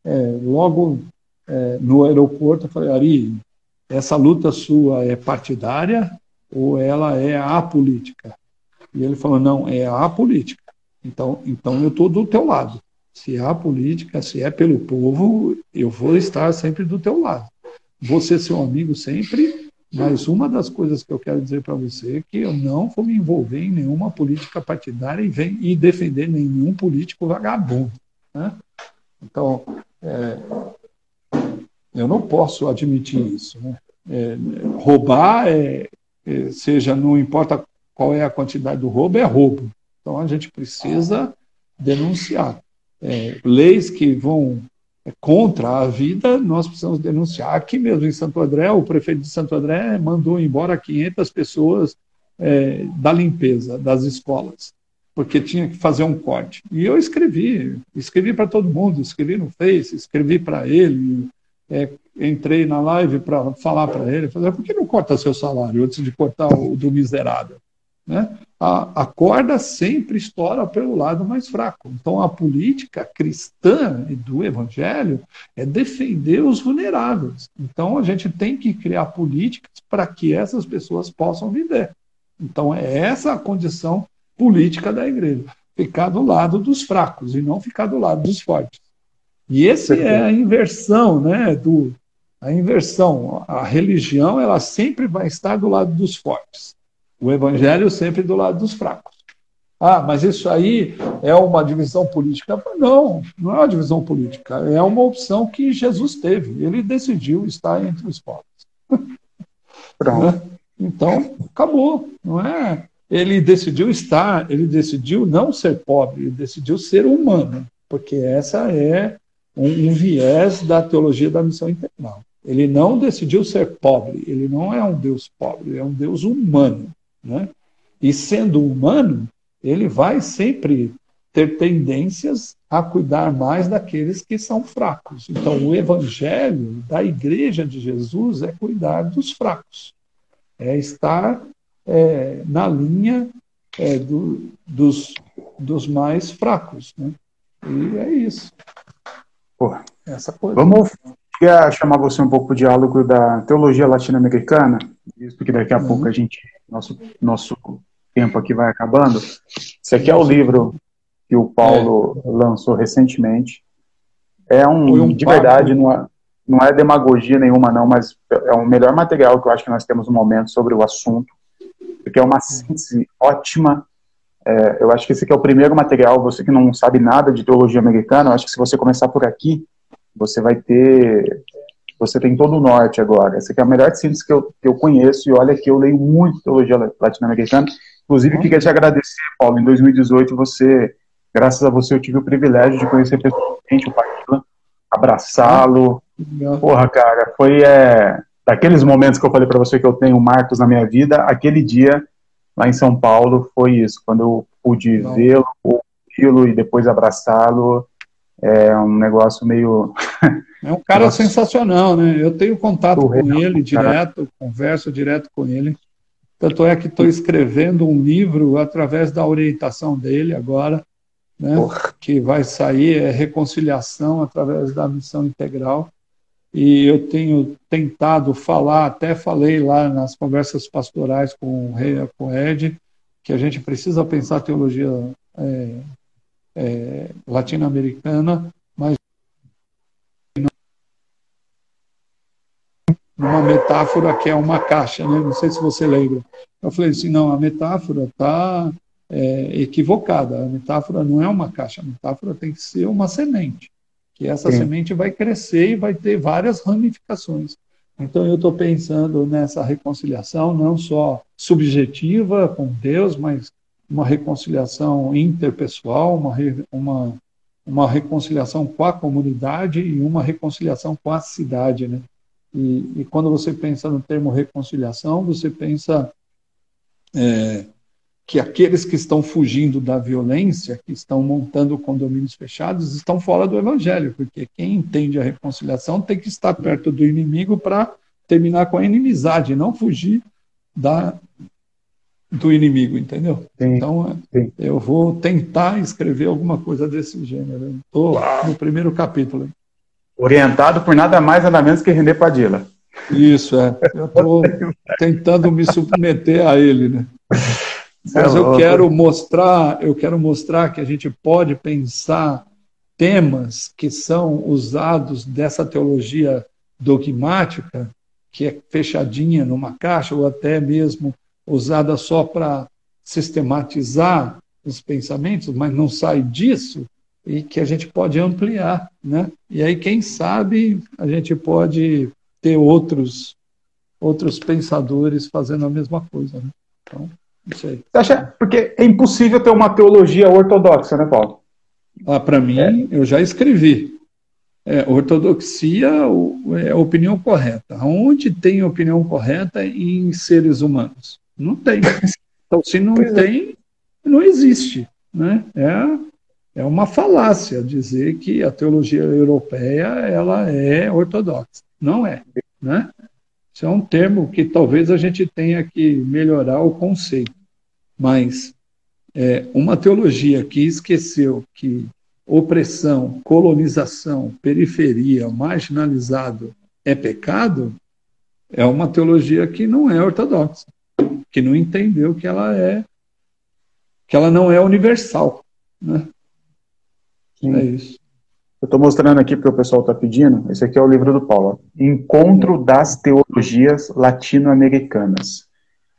C: é, logo é, no aeroporto, eu falei, Ari, essa luta sua é partidária ou ela é apolítica? E ele falou, não, é apolítica. Então, então eu estou do teu lado. Se a política, se é pelo povo, eu vou estar sempre do teu lado. Vou ser seu amigo sempre, mas uma das coisas que eu quero dizer para você é que eu não vou me envolver em nenhuma política partidária e, vem, e defender nenhum político vagabundo. Né? Então, é, eu não posso admitir isso. Né? É, roubar, é, é, seja, não importa qual é a quantidade do roubo, é roubo. Então a gente precisa denunciar. É, leis que vão contra a vida, nós precisamos denunciar. Aqui mesmo em Santo André, o prefeito de Santo André mandou embora 500 pessoas é, da limpeza das escolas, porque tinha que fazer um corte. E eu escrevi, escrevi para todo mundo, escrevi no Face, escrevi para ele, é, entrei na live para falar para ele, fazer, por que não corta seu salário antes de cortar o do miserável? Né? A, a corda sempre estoura pelo lado mais fraco. Então, a política cristã e do evangelho é defender os vulneráveis. Então, a gente tem que criar políticas para que essas pessoas possam viver. Então, é essa a condição política da igreja. Ficar do lado dos fracos e não ficar do lado dos fortes. E esse é a inversão, né, do a inversão. A religião ela sempre vai estar do lado dos fortes. O evangelho sempre do lado dos fracos. Ah, mas isso aí é uma divisão política. Não, não é uma divisão política. É uma opção que Jesus teve. Ele decidiu estar entre os pobres. *laughs* Pronto. Né? Então, acabou. Não é? Ele decidiu estar, ele decidiu não ser pobre, ele decidiu ser humano, porque essa é um, um viés da teologia da missão integral. Ele não decidiu ser pobre, ele não é um Deus pobre, é um Deus humano. Né? E sendo humano, ele vai sempre ter tendências a cuidar mais daqueles que são fracos. Então, o evangelho da igreja de Jesus é cuidar dos fracos, é estar é, na linha é, do, dos, dos mais fracos. Né? E é isso.
B: Pô, Essa coisa. Vamos, queria chamar você um pouco para o diálogo da teologia latino-americana, visto que daqui a uhum. pouco a gente, nosso, nosso tempo aqui vai acabando. Esse aqui é o livro que o Paulo é. lançou recentemente. É um, um de papo. verdade, não é, não é demagogia nenhuma não, mas é o melhor material que eu acho que nós temos no momento sobre o assunto, porque é uma síntese ótima. É, eu acho que esse aqui é o primeiro material, você que não sabe nada de teologia americana, eu acho que se você começar por aqui, você vai ter você tem todo o norte agora. Essa aqui é a melhor síntese que eu, que eu conheço, e olha que eu leio muito teologia latino-americana. Inclusive, uhum. queria te agradecer, Paulo. Em 2018, você, graças a você, eu tive o privilégio de conhecer pessoalmente o Paquila, abraçá-lo. Uhum. Porra, cara, foi é, daqueles momentos que eu falei para você que eu tenho marcos na minha vida, aquele dia lá em São Paulo foi isso, quando eu pude vê-lo, ouvi-lo e depois abraçá-lo é um negócio meio. *laughs*
C: É um cara Nossa. sensacional, né? Eu tenho contato com ele direto, converso direto com ele. Tanto é que estou escrevendo um livro através da orientação dele agora, né? Que vai sair é Reconciliação através da missão integral. E eu tenho tentado falar, até falei lá nas conversas pastorais com o Rei, com o Ed, que a gente precisa pensar teologia é, é, latino-americana, mas numa metáfora que é uma caixa, né? Não sei se você lembra. Eu falei assim, não, a metáfora está é, equivocada. A metáfora não é uma caixa, a metáfora tem que ser uma semente, que essa Sim. semente vai crescer e vai ter várias ramificações. Então eu estou pensando nessa reconciliação não só subjetiva com Deus, mas uma reconciliação interpessoal, uma, uma, uma reconciliação com a comunidade e uma reconciliação com a cidade. Né? E, e quando você pensa no termo reconciliação, você pensa é, que aqueles que estão fugindo da violência, que estão montando condomínios fechados, estão fora do evangelho, porque quem entende a reconciliação tem que estar perto do inimigo para terminar com a inimizade, não fugir da, do inimigo, entendeu? Sim, então, sim. eu vou tentar escrever alguma coisa desse gênero. Estou no primeiro capítulo.
B: Orientado por nada mais, nada menos que René Padilla.
C: Isso, é. Eu estou tentando me submeter a ele, né? Mas eu quero mostrar, eu quero mostrar que a gente pode pensar temas que são usados dessa teologia dogmática, que é fechadinha numa caixa, ou até mesmo usada só para sistematizar os pensamentos, mas não sai disso e que a gente pode ampliar, né? E aí quem sabe a gente pode ter outros outros pensadores fazendo a mesma coisa, né? Então,
B: isso aí. Você acha? Porque é impossível ter uma teologia ortodoxa, né, Paulo?
C: Ah, para mim, é. eu já escrevi. É, ortodoxia é a opinião correta. Onde tem opinião correta em seres humanos? Não tem. Então, se não pois é. tem, é. não existe. Né? É, é uma falácia dizer que a teologia europeia ela é ortodoxa. Não é. Né? Isso é um termo que talvez a gente tenha que melhorar o conceito. Mas é, uma teologia que esqueceu que opressão, colonização, periferia, marginalizado é pecado, é uma teologia que não é ortodoxa que não entendeu que ela é que ela não é universal, né?
B: Sim. É isso. Eu estou mostrando aqui porque o pessoal está pedindo. Esse aqui é o livro do Paulo. Encontro das Teologias Latino-Americanas.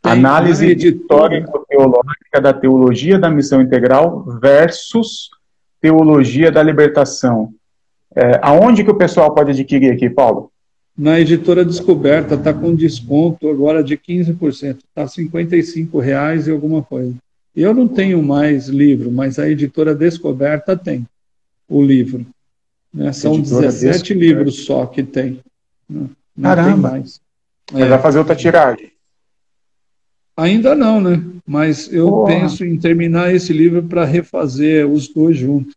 B: Análise histórico-teológica da teologia da missão integral versus teologia da libertação. É, aonde que o pessoal pode adquirir aqui, Paulo?
C: Na editora Descoberta está com desconto agora de 15%, está R$ reais e alguma coisa. Eu não tenho mais livro, mas a editora Descoberta tem o livro. Né? São editora 17 Descoberta. livros só que tem. Né? Não Caramba. tem mais.
B: É. Vai fazer outra tiragem?
C: Ainda não, né? Mas eu Porra. penso em terminar esse livro para refazer os dois juntos.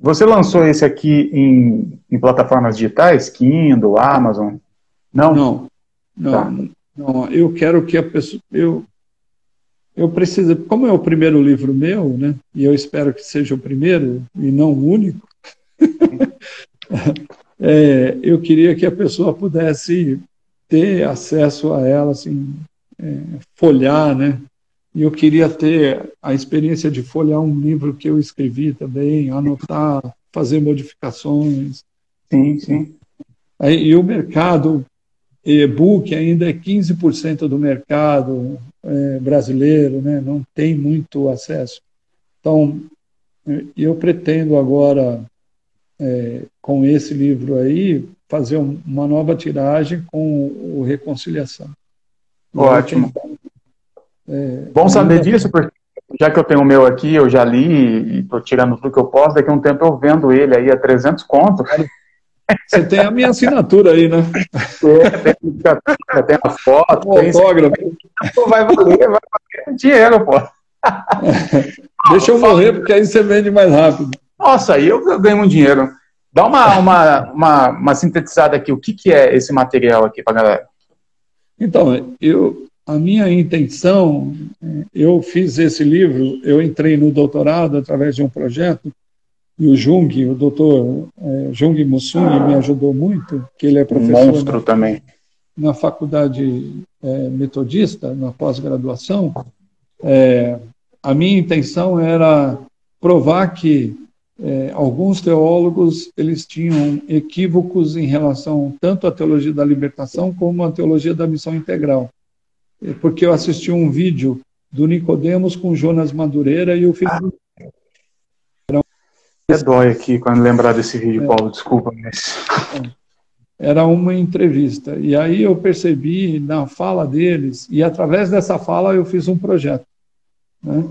B: Você lançou esse aqui em, em plataformas digitais, Kindle, Amazon? Não?
C: Não, não, tá. não. Eu quero que a pessoa. Eu, eu preciso. Como é o primeiro livro meu, né? E eu espero que seja o primeiro e não o único. *laughs* é, eu queria que a pessoa pudesse ter acesso a ela, assim, é, folhar, né? E eu queria ter a experiência de folhear um livro que eu escrevi também, anotar, fazer modificações.
B: Sim, sim.
C: Aí, e o mercado e-book ainda é 15% do mercado é, brasileiro, né? não tem muito acesso. Então, eu pretendo agora, é, com esse livro aí, fazer uma nova tiragem com o Reconciliação.
B: Ótimo. É, Bom saber ainda... disso, porque já que eu tenho o meu aqui, eu já li e estou tirando tudo que eu posso, daqui a um tempo eu vendo ele aí a 300 contos.
C: Você tem a minha assinatura aí, né?
B: É, tem, tem a foto,
C: o autógrafo.
B: Vai valer, vai valer dinheiro, pô. *laughs*
C: Deixa eu morrer, porque aí você vende mais rápido.
B: Nossa, aí eu ganho um dinheiro. Dá uma, uma, uma, uma sintetizada aqui, o que, que é esse material aqui para galera?
C: Então, eu, a minha intenção, eu fiz esse livro, eu entrei no doutorado através de um projeto, e o Jung, o doutor é, Jung Mussuni, me ajudou muito, que ele é professor
B: na, também.
C: na faculdade é, metodista, na pós-graduação. É, a minha intenção era provar que é, alguns teólogos eles tinham equívocos em relação tanto à teologia da libertação como à teologia da missão integral. É, porque eu assisti um vídeo do Nicodemos com Jonas Madureira e o filho
B: ah. Era dói aqui quando lembrar desse vídeo, é. Paulo, desculpa, mas
C: era uma entrevista. E aí eu percebi na fala deles, e através dessa fala eu fiz um projeto. Né?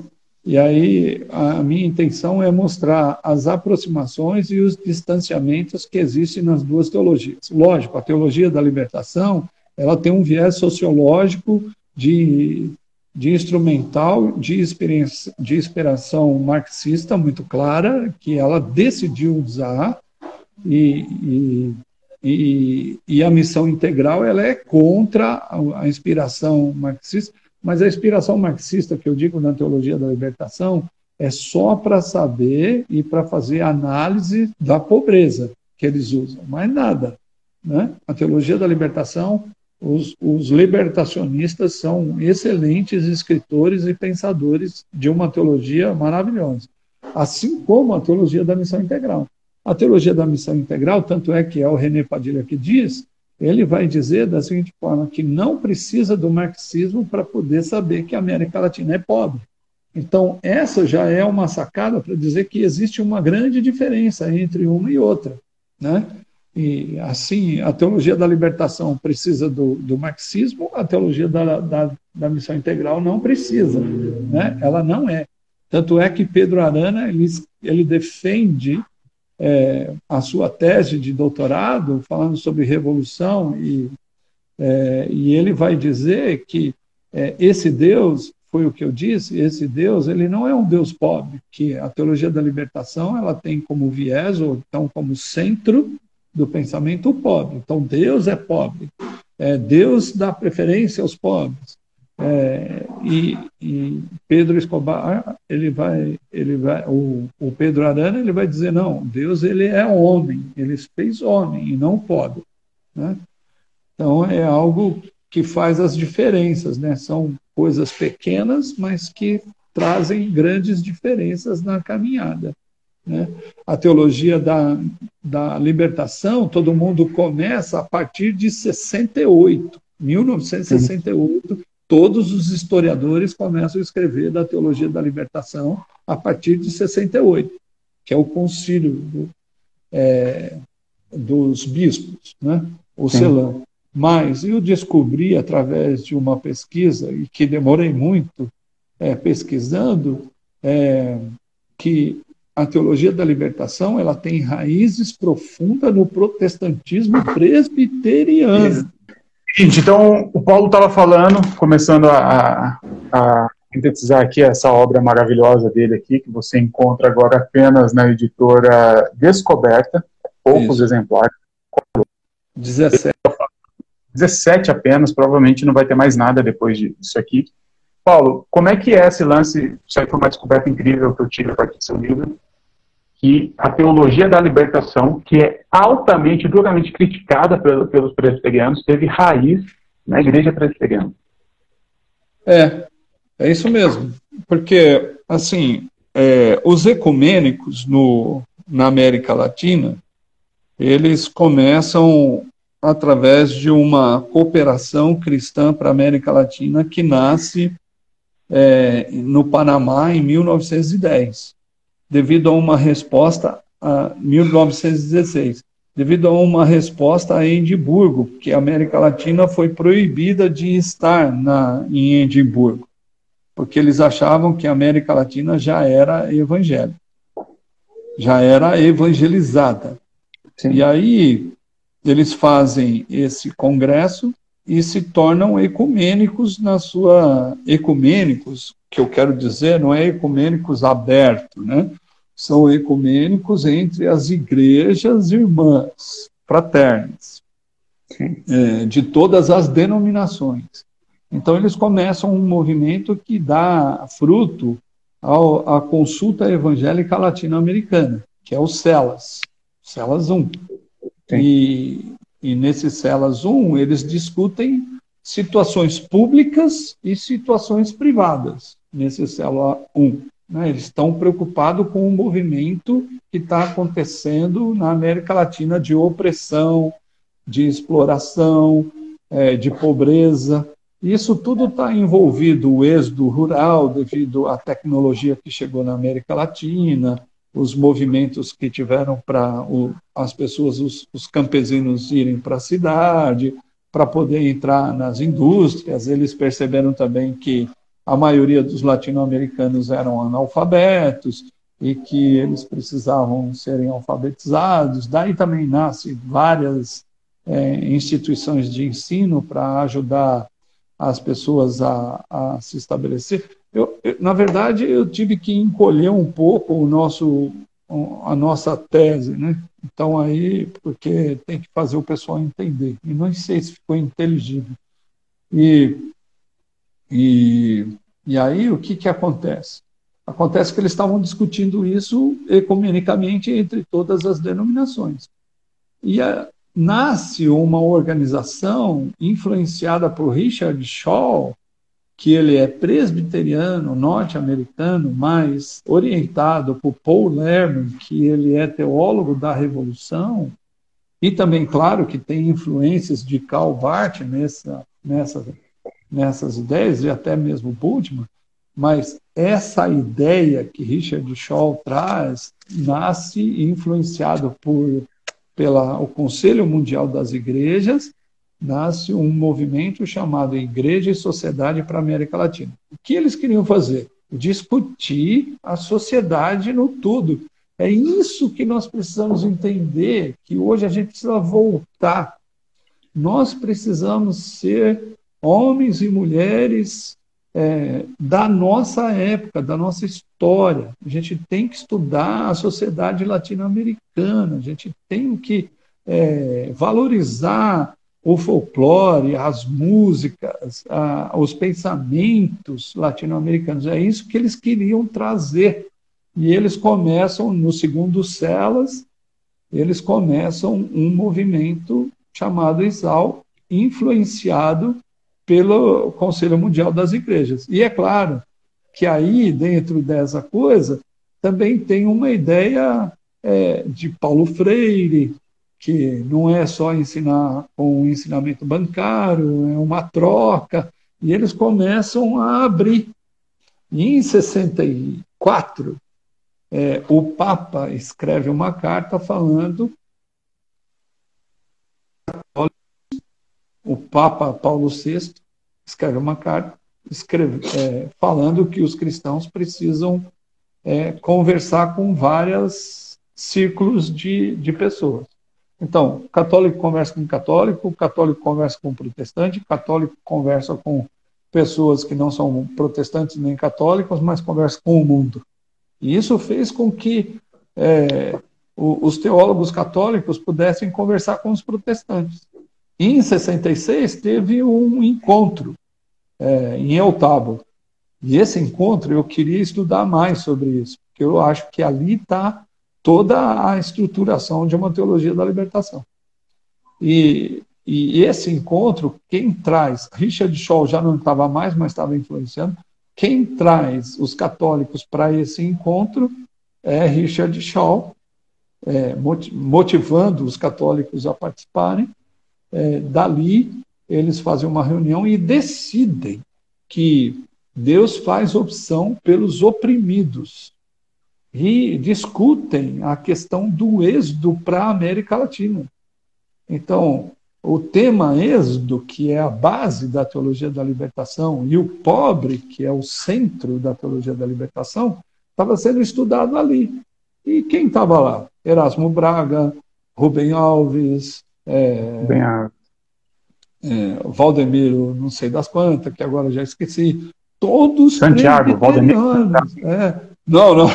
C: E aí a minha intenção é mostrar as aproximações e os distanciamentos que existem nas duas teologias. Lógico, a teologia da libertação ela tem um viés sociológico de, de instrumental, de, experiência, de inspiração marxista muito clara, que ela decidiu usar, e, e, e, e a missão integral ela é contra a, a inspiração marxista, mas a inspiração marxista que eu digo na teologia da libertação é só para saber e para fazer análise da pobreza que eles usam, mais nada. Né? A teologia da libertação, os, os libertacionistas são excelentes escritores e pensadores de uma teologia maravilhosa, assim como a teologia da missão integral. A teologia da missão integral, tanto é que é o René Padilha que diz, ele vai dizer da seguinte forma, que não precisa do marxismo para poder saber que a América Latina é pobre. Então, essa já é uma sacada para dizer que existe uma grande diferença entre uma e outra. Né? E, assim, a teologia da libertação precisa do, do marxismo, a teologia da, da, da, missão integral não precisa. Né? Ela não é. Tanto é que Pedro Arana ele, ele defende é, a sua tese de doutorado falando sobre revolução e, é, e ele vai dizer que é, esse Deus foi o que eu disse esse Deus ele não é um Deus pobre que a teologia da libertação ela tem como viés ou então como centro do pensamento pobre então Deus é pobre é, Deus dá preferência aos pobres é, e, e, Pedro Escobar, ele vai, ele vai, o, o, Pedro Arana, ele vai dizer não, Deus ele é homem, ele fez homem e não pobre, né? Então é algo que faz as diferenças, né? São coisas pequenas, mas que trazem grandes diferenças na caminhada. Né? A teologia da, da libertação, todo mundo começa a partir de 68, 1968, todos os historiadores começam a escrever da teologia da libertação a partir de 68, que é o concílio do, é, dos bispos, né? o Celan. Mas eu descobri através de uma pesquisa, e que demorei muito é, pesquisando, é, que a teologia da libertação ela tem raízes profundas no protestantismo presbiteriano.
B: Gente, então o Paulo estava falando, começando a, a, sintetizar aqui essa obra maravilhosa dele aqui, que você encontra agora apenas na editora Descoberta, poucos Isso. exemplares.
C: 17.
B: 17 apenas, provavelmente não vai ter mais nada depois disso aqui. Paulo, como é que é esse lance? Isso aí foi uma descoberta incrível que eu tive a partir do seu livro.
D: Que a teologia da libertação, que é altamente, duramente criticada pelo, pelos presbiterianos, teve raiz na igreja presbiteriana.
C: É, é isso mesmo. Porque, assim, é, os ecumênicos no, na América Latina, eles começam através de uma cooperação cristã para a América Latina que nasce é, no Panamá em 1910, devido a uma resposta a 1916, devido a uma resposta a Edimburgo, que a América Latina foi proibida de estar na, em Edimburgo, porque eles achavam que a América Latina já era evangélica, já era evangelizada. Sim. E aí eles fazem esse congresso e se tornam ecumênicos na sua ecumênicos, que eu quero dizer, não é ecumênicos aberto, né? São ecumênicos entre as igrejas irmãs fraternas, é, de todas as denominações. Então eles começam um movimento que dá fruto à consulta evangélica latino-americana, que é o CELAS, CELAS 1. E, e nesse Celas 1, eles discutem situações públicas e situações privadas, nesse Cela 1. Né? Eles estão preocupados com o movimento que está acontecendo na América Latina de opressão, de exploração, é, de pobreza. Isso tudo está envolvido o êxodo rural devido à tecnologia que chegou na América Latina, os movimentos que tiveram para as pessoas, os, os campesinos irem para a cidade, para poder entrar nas indústrias. Eles perceberam também que a maioria dos latino-americanos eram analfabetos e que eles precisavam serem alfabetizados. Daí também nasce várias é, instituições de ensino para ajudar as pessoas a, a se estabelecer. Eu, eu, na verdade, eu tive que encolher um pouco o nosso, a nossa tese, né? Então aí, porque tem que fazer o pessoal entender. E não sei se ficou inteligível. E, e, e aí, o que, que acontece? Acontece que eles estavam discutindo isso ecumenicamente entre todas as denominações. E a, nasce uma organização influenciada por Richard Shaw, que ele é presbiteriano, norte-americano, mas orientado por Paul Lerman, que ele é teólogo da Revolução, e também, claro, que tem influências de Karl Barth nessa, nessa, nessas ideias, e até mesmo Bultmann, mas essa ideia que Richard Shaw traz nasce influenciado por pela o Conselho Mundial das Igrejas nasce um movimento chamado Igreja e Sociedade para a América Latina. O que eles queriam fazer? Discutir a sociedade no tudo. É isso que nós precisamos entender, que hoje a gente precisa voltar. Nós precisamos ser homens e mulheres é, da nossa época, da nossa história. A gente tem que estudar a sociedade latino-americana, a gente tem que é, valorizar o folclore, as músicas, a, os pensamentos latino-americanos. É isso que eles queriam trazer. E eles começam, no segundo Celas, eles começam um movimento chamado ISAL, influenciado pelo Conselho Mundial das Igrejas. E é claro que aí, dentro dessa coisa, também tem uma ideia é, de Paulo Freire, que não é só ensinar com um ensinamento bancário, é uma troca, e eles começam a abrir. E em 64, é, o Papa escreve uma carta falando. O Papa Paulo VI escreve uma carta escreve, é, falando que os cristãos precisam é, conversar com vários círculos de, de pessoas. Então, católico conversa com católico, católico conversa com protestante, católico conversa com pessoas que não são protestantes nem católicos, mas conversa com o mundo. E isso fez com que é, os teólogos católicos pudessem conversar com os protestantes. E em 66 teve um encontro é, em El Tabo. E esse encontro eu queria estudar mais sobre isso, porque eu acho que ali está toda a estruturação de uma teologia da libertação. E, e esse encontro, quem traz, Richard Shaw já não estava mais, mas estava influenciando, quem traz os católicos para esse encontro é Richard Shaw, é, motivando os católicos a participarem. É, dali, eles fazem uma reunião e decidem que Deus faz opção pelos oprimidos e discutem a questão do êxodo para a América Latina. Então, o tema êxodo, que é a base da teologia da libertação, e o pobre, que é o centro da teologia da libertação, estava sendo estudado ali. E quem estava lá? Erasmo Braga, Rubem Alves, é,
D: Alves.
C: É, Valdemiro, não sei das quantas, que agora já esqueci. Todos
D: Santiago, Valdemiro.
C: É, não, não.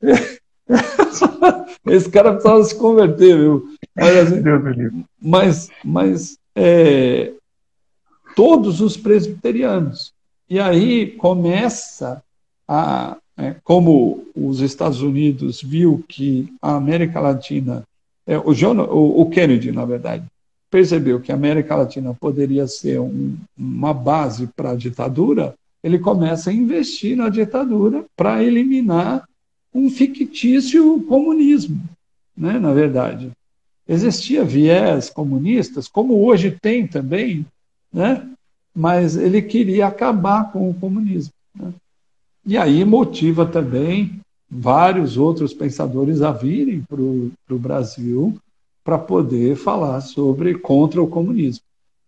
C: *laughs* Esse cara precisava se converter, viu? Mas, assim, mas, mas é, todos os presbiterianos. E aí começa a. É, como os Estados Unidos viu que a América Latina. É, o, John, o, o Kennedy, na verdade, percebeu que a América Latina poderia ser um, uma base para a ditadura, ele começa a investir na ditadura para eliminar um fictício comunismo, né, na verdade. Existia viés comunistas, como hoje tem também, né, mas ele queria acabar com o comunismo. Né? E aí motiva também vários outros pensadores a virem para o Brasil para poder falar sobre contra o comunismo.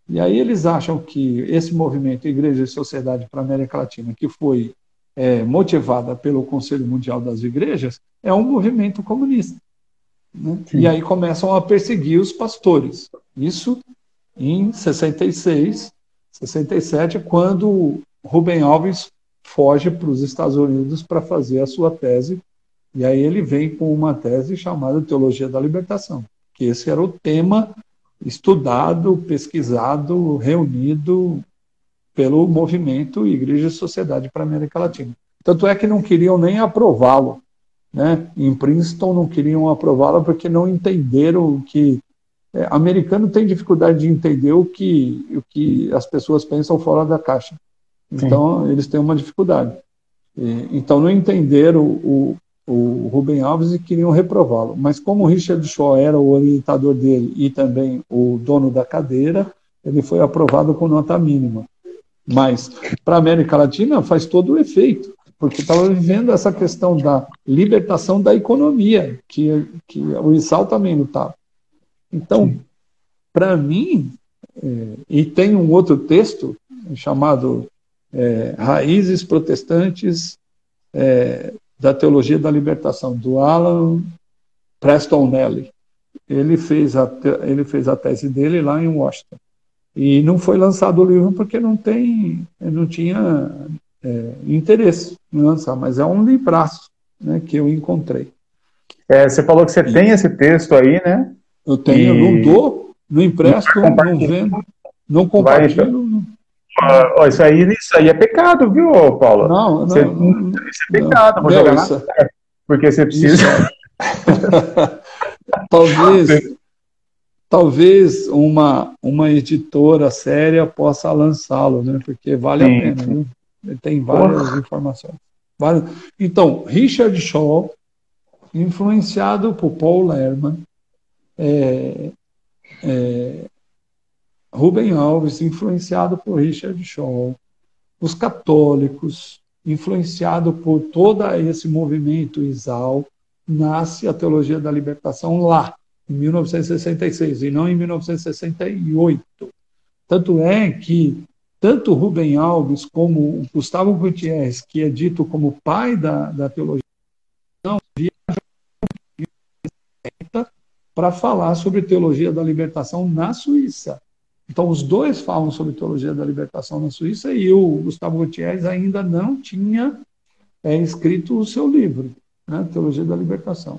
C: E aí eles acham que esse movimento Igreja e Sociedade para a América Latina, que foi é, motivada pelo Conselho Mundial das Igrejas, é um movimento comunista. Né? E aí começam a perseguir os pastores. Isso em 66, 67, quando Rubem Alves foge para os Estados Unidos para fazer a sua tese. E aí ele vem com uma tese chamada Teologia da Libertação que esse era o tema estudado, pesquisado, reunido pelo movimento Igreja e Sociedade para a América Latina. Tanto é que não queriam nem aprová-lo. Né? Em Princeton não queriam aprová-lo porque não entenderam que é, americano tem dificuldade de entender o que, o que as pessoas pensam fora da caixa. Então, Sim. eles têm uma dificuldade. E, então, não entenderam o, o Rubem Alves e queriam reprová-lo. Mas como o Richard Shaw era o orientador dele e também o dono da cadeira, ele foi aprovado com nota mínima. Mas para a América Latina faz todo o efeito, porque estava vivendo essa questão da libertação da economia, que, que o ISAL também lutava. Então, para mim, é, e tem um outro texto chamado é, Raízes Protestantes é, da Teologia da Libertação, do Alan Preston Nelly. Ele fez, a, ele fez a tese dele lá em Washington. E não foi lançado o livro porque não tem, não tinha é, interesse em lançar, mas é um livraço né, que eu encontrei.
D: É, você falou que você e, tem esse texto aí, né?
C: Eu tenho, e... não dou, não empresto, não vendo, não compartilho. Vai,
D: Uh, isso, aí, isso aí é pecado, viu, Paulo?
C: Não, não.
D: Você, não isso é pecado, não, vou jogar isso... na é porque você precisa. *laughs*
C: talvez, talvez uma, uma editora séria possa lançá-lo, né? Porque vale Sim. a pena, viu? Ele tem várias Porra. informações. Várias... Então, Richard Shaw, influenciado por Paul Lerman, é, é, Rubem Alves, influenciado por Richard Shaw, os católicos, influenciado por todo esse movimento ISAL, nasce a teologia da libertação lá, em 1966, e não em 1968. Tanto é que tanto Rubem Alves como o Gustavo Gutierrez, que é dito como pai da, da teologia, viajam para falar sobre teologia da libertação na Suíça. Então, os dois falam sobre teologia da libertação na Suíça e o Gustavo Gutierrez ainda não tinha é, escrito o seu livro, né, Teologia da Libertação.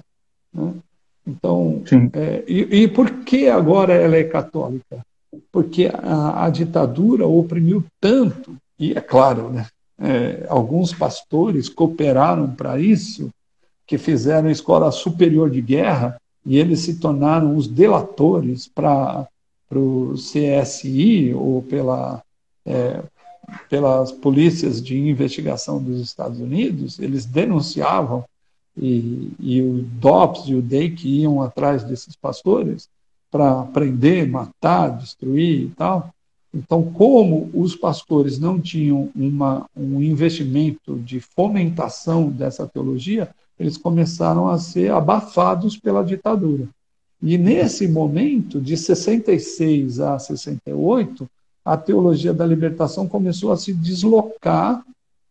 C: Né? Então, é, e, e, por que agora ela é católica? Porque a, a ditadura oprimiu tanto, e é claro, né, é, alguns pastores cooperaram para isso, que fizeram escola superior de guerra e eles se tornaram os delatores para o CSI ou pela, é, pelas polícias de investigação dos Estados Unidos, eles denunciavam e, e o DOPS e o DEIC iam atrás desses pastores para prender, matar, destruir e tal. Então, como os pastores não tinham uma, um investimento de fomentação dessa teologia, eles começaram a ser abafados pela ditadura. E nesse momento, de 66 a 68, a teologia da libertação começou a se deslocar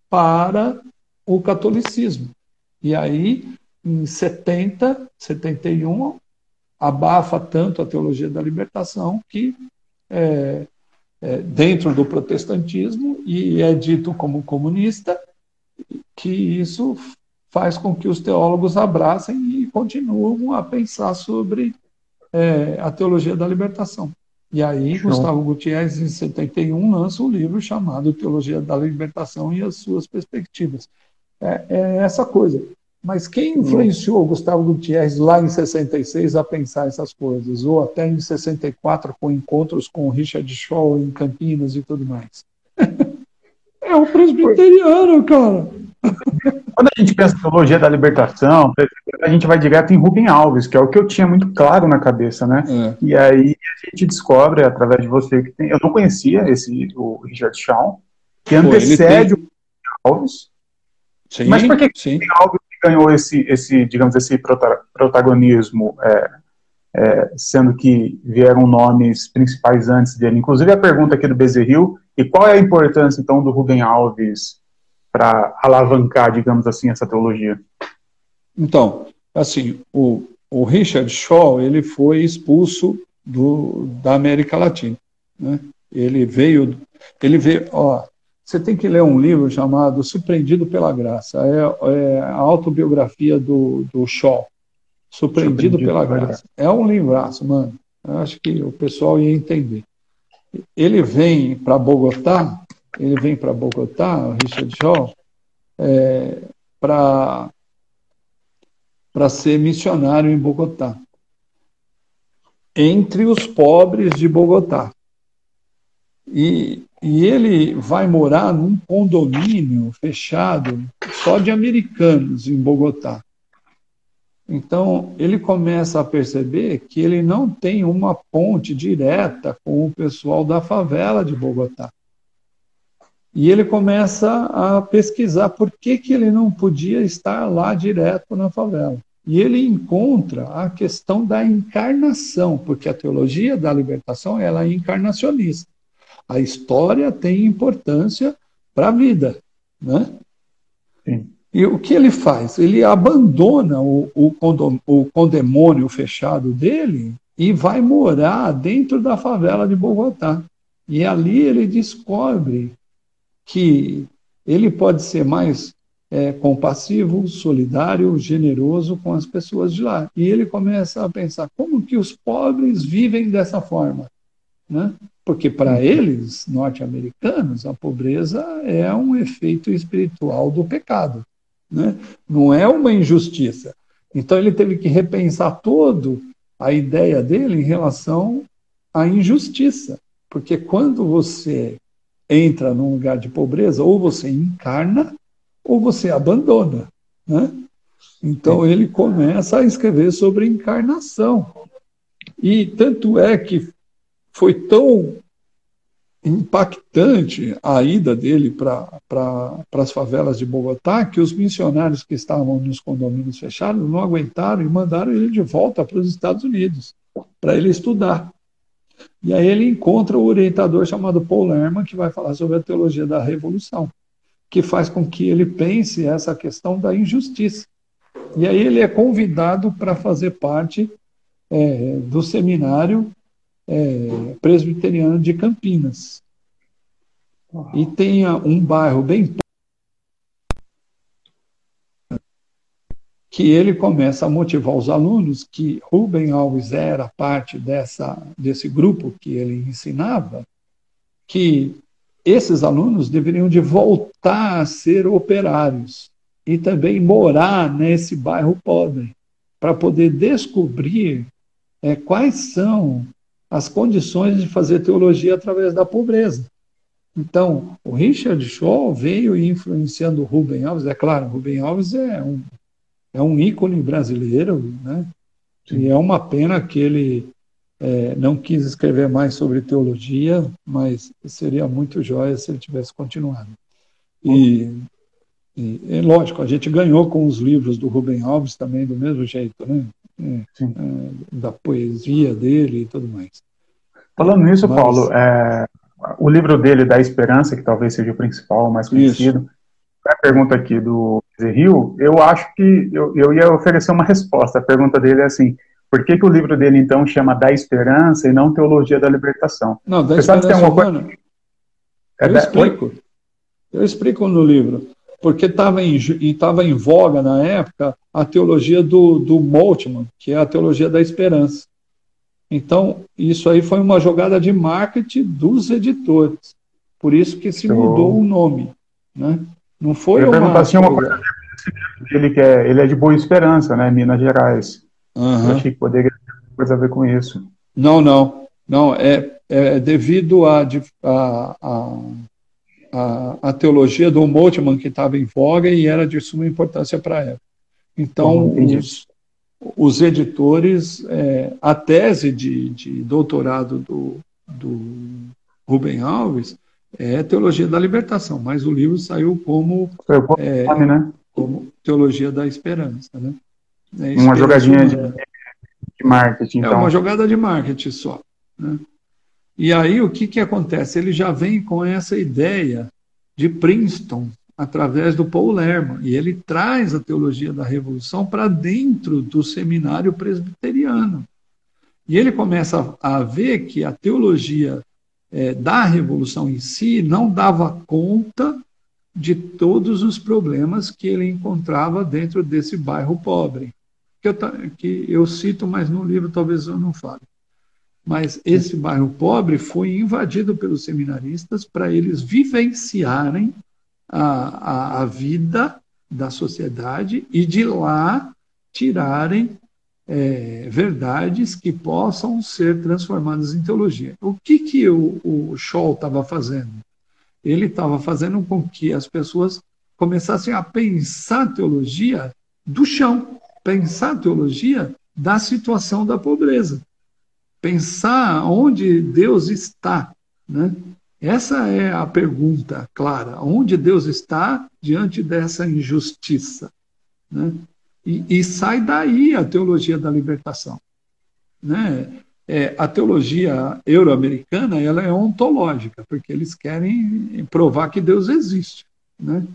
C: para o catolicismo. E aí, em 70, 71, abafa tanto a teologia da libertação que é, é, dentro do protestantismo e é dito como comunista, que isso faz com que os teólogos abracem e continuam a pensar sobre é, a teologia da libertação. E aí, Show. Gustavo Gutierrez, em 71, lança um livro chamado Teologia da Libertação e as Suas Perspectivas. É, é essa coisa. Mas quem influenciou Gustavo Gutierrez lá em 66 a pensar essas coisas? Ou até em 64, com encontros com Richard Shaw em Campinas e tudo mais? *laughs* é o presbiteriano, cara.
D: Quando a gente pensa em teologia da libertação, a gente vai direto em Rubem Alves, que é o que eu tinha muito claro na cabeça, né? É. E aí a gente descobre, através de você, que tem. Eu não conhecia esse, o Richard Shaw, que antecede Pô, tem... o Rubem Alves. Sim, Mas por que sim. o Alves ganhou esse, esse digamos, esse protagonismo, é, é, sendo que vieram nomes principais antes dele? Inclusive a pergunta aqui do Bezerril, e qual é a importância, então, do Rubem Alves para alavancar, digamos assim, essa teologia?
C: Então, assim, o, o Richard Shaw, ele foi expulso do, da América Latina, né? Ele veio, ele veio, ó, você tem que ler um livro chamado Surpreendido pela Graça. É, é a autobiografia do, do Shaw. Surpreendido, Surpreendido pela, pela graça. graça. É um livraço, mano. Eu acho que o pessoal ia entender. Ele vem para Bogotá, ele vem para Bogotá, o Richard Shaw, é, para para ser missionário em Bogotá. Entre os pobres de Bogotá. E e ele vai morar num condomínio fechado só de americanos em Bogotá. Então, ele começa a perceber que ele não tem uma ponte direta com o pessoal da favela de Bogotá. E ele começa a pesquisar por que, que ele não podia estar lá direto na favela. E ele encontra a questão da encarnação, porque a teologia da libertação ela é encarnacionista. A história tem importância para a vida, né? Sim. E o que ele faz? Ele abandona o, o, condom, o condemônio fechado dele e vai morar dentro da favela de Bogotá. E ali ele descobre que ele pode ser mais é, compassivo, solidário, generoso com as pessoas de lá. E ele começa a pensar como que os pobres vivem dessa forma, né? Porque para uhum. eles, norte-americanos, a pobreza é um efeito espiritual do pecado, né? não é uma injustiça. Então ele teve que repensar todo a ideia dele em relação à injustiça. Porque quando você entra num lugar de pobreza, ou você encarna, ou você abandona. Né? Então ele começa a escrever sobre encarnação. E tanto é que foi tão impactante a ida dele para pra, as favelas de Bogotá que os missionários que estavam nos condomínios fechados não aguentaram e mandaram ele de volta para os Estados Unidos para ele estudar. E aí ele encontra o orientador chamado Paul Lerman, que vai falar sobre a teologia da revolução, que faz com que ele pense essa questão da injustiça. E aí ele é convidado para fazer parte é, do seminário é, presbiteriano de Campinas. E tem um bairro bem que ele começa a motivar os alunos que Rubem Alves era parte dessa, desse grupo que ele ensinava, que esses alunos deveriam de voltar a ser operários e também morar nesse bairro pobre, para poder descobrir é, quais são as condições de fazer teologia através da pobreza. Então, o Richard Shaw veio influenciando o Rubem Alves. É claro, Rubem Alves é um, é um ícone brasileiro, né? E é uma pena que ele é, não quis escrever mais sobre teologia, mas seria muito jóia se ele tivesse continuado. E, e é lógico, a gente ganhou com os livros do Rubem Alves também do mesmo jeito, né? É, da poesia dele e tudo mais.
D: Falando nisso, mas, Paulo, é, o livro dele, Da Esperança, que talvez seja o principal, o mais conhecido, isso. a pergunta aqui do Rio, eu acho que eu, eu ia oferecer uma resposta. A pergunta dele é assim: por que, que o livro dele, então, chama Da Esperança e não Teologia da Libertação?
C: Não, Da Você Esperança, tem alguma coisa... É eu da... explico. Oi? Eu explico no livro. Porque estava em, tava em voga, na época, a teologia do, do Moltmann, que é a teologia da esperança. Então, isso aí foi uma jogada de marketing dos editores. Por isso que se mudou o nome. Né? Não foi
D: eu uma... Assim, uma coisa ele, que é, ele é de Boa Esperança, né? Minas Gerais. Uhum. Eu achei que poderia ter coisa a ver com isso.
C: Não, não. Não, é, é devido à a, a, a, a, teologia do Moltmann que estava em voga e era de suma importância para a época. Então, os, os, editores, é, a tese de, de doutorado do, do Rubem Alves é Teologia da Libertação, mas o livro saiu como, é, nome, né? como Teologia da Esperança. Né?
D: É uma jogadinha de, de, marketing.
C: É então. uma jogada de marketing só. Né? E aí o que, que acontece? Ele já vem com essa ideia de Princeton através do Paul Lerman e ele traz a teologia da revolução para dentro do seminário presbiteriano. E ele começa a ver que a teologia é, da revolução em si não dava conta de todos os problemas que ele encontrava dentro desse bairro pobre, que eu, que eu cito, mas no livro talvez eu não fale. Mas esse bairro pobre foi invadido pelos seminaristas para eles vivenciarem a, a, a vida da sociedade e de lá tirarem é, verdades que possam ser transformadas em teologia. O que, que o, o Scholl estava fazendo? Ele estava fazendo com que as pessoas começassem a pensar teologia do chão, pensar teologia da situação da pobreza, pensar onde Deus está. Né? Essa é a pergunta clara: onde Deus está diante dessa injustiça? Né? E, e sai daí a teologia da libertação. Né? É, a teologia euro-americana ela é ontológica, porque eles querem provar que Deus existe. Né?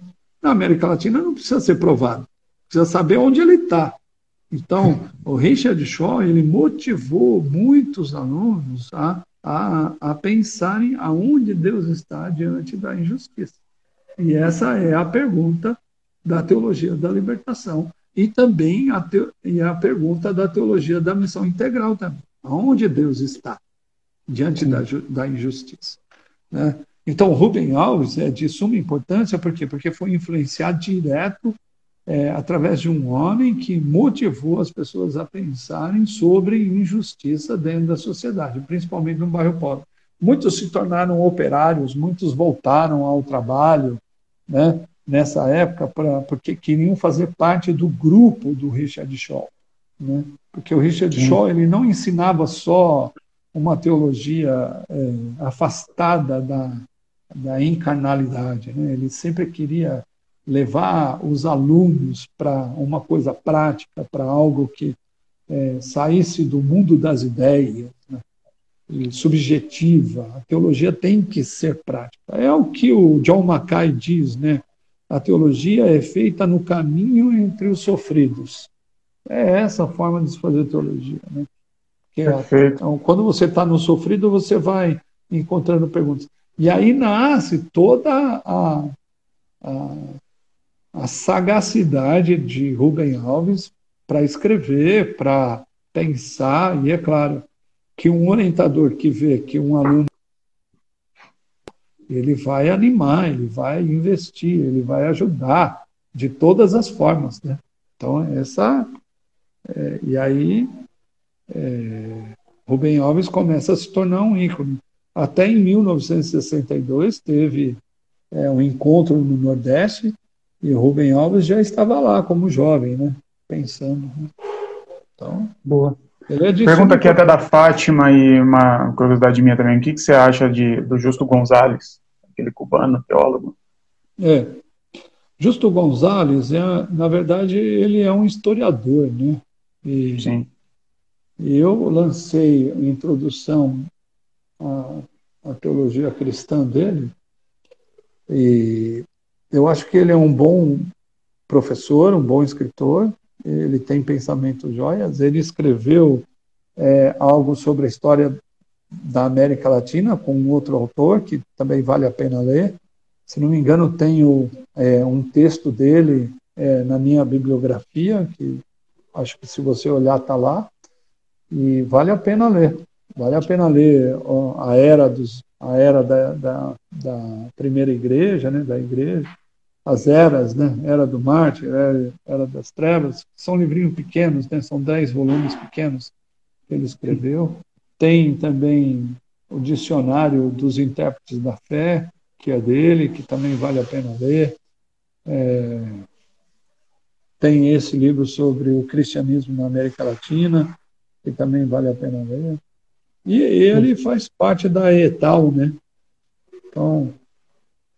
C: Na América Latina não precisa ser provado, precisa saber onde ele está. Então, o Richard Shaw ele motivou muitos alunos a, a, a pensarem aonde Deus está diante da injustiça. E essa é a pergunta da teologia da libertação e também a, te, e a pergunta da teologia da missão integral também. Onde Deus está diante da, da injustiça? Né? Então, Rubem Alves é de suma importância, por quê? Porque foi influenciado direto é, através de um homem que motivou as pessoas a pensarem sobre injustiça dentro da sociedade, principalmente no bairro pobre. Muitos se tornaram operários, muitos voltaram ao trabalho, né? nessa época pra, porque queriam fazer parte do grupo do Richard Shaw. Né? Porque o Richard Sim. Shaw ele não ensinava só uma teologia é, afastada da, da encarnalidade. Né? Ele sempre queria levar os alunos para uma coisa prática, para algo que é, saísse do mundo das ideias, né? subjetiva. A teologia tem que ser prática. É o que o John Mackay diz, né? A teologia é feita no caminho entre os sofridos. É essa a forma de se fazer teologia. Né? É, então, quando você está no sofrido, você vai encontrando perguntas. E aí nasce toda a, a, a sagacidade de Rubem Alves para escrever, para pensar, e é claro que um orientador que vê que um aluno ele vai animar, ele vai investir, ele vai ajudar, de todas as formas, né? Então, essa. É, e aí, é, Rubem Alves começa a se tornar um ícone. Até em 1962 teve é, um encontro no Nordeste e o Rubem Alves já estava lá como jovem, né? Pensando. Né?
D: Então, boa. É Pergunta aqui até da Fátima e uma curiosidade minha também. O que, que você acha de, do Justo Gonzalez, aquele cubano, teólogo?
C: É. Justo Gonzalez, é, na verdade, ele é um historiador, né? E, Sim. E eu lancei a introdução à, à teologia cristã dele, e eu acho que ele é um bom professor, um bom escritor, ele tem pensamentos joias, ele escreveu é, algo sobre a história da América Latina com outro autor, que também vale a pena ler. Se não me engano, tenho é, um texto dele é, na minha bibliografia, que acho que se você olhar está lá, e vale a pena ler. Vale a pena ler a era, dos, a era da, da, da primeira igreja, né, da igreja, as eras, né? Era do Marte, era, era das Trevas, são livrinhos pequenos, né? São dez volumes pequenos que ele escreveu. Tem também o Dicionário dos Intérpretes da Fé, que é dele, que também vale a pena ler. É, tem esse livro sobre o cristianismo na América Latina, que também vale a pena ler. E ele faz parte da ETAL, né? Então,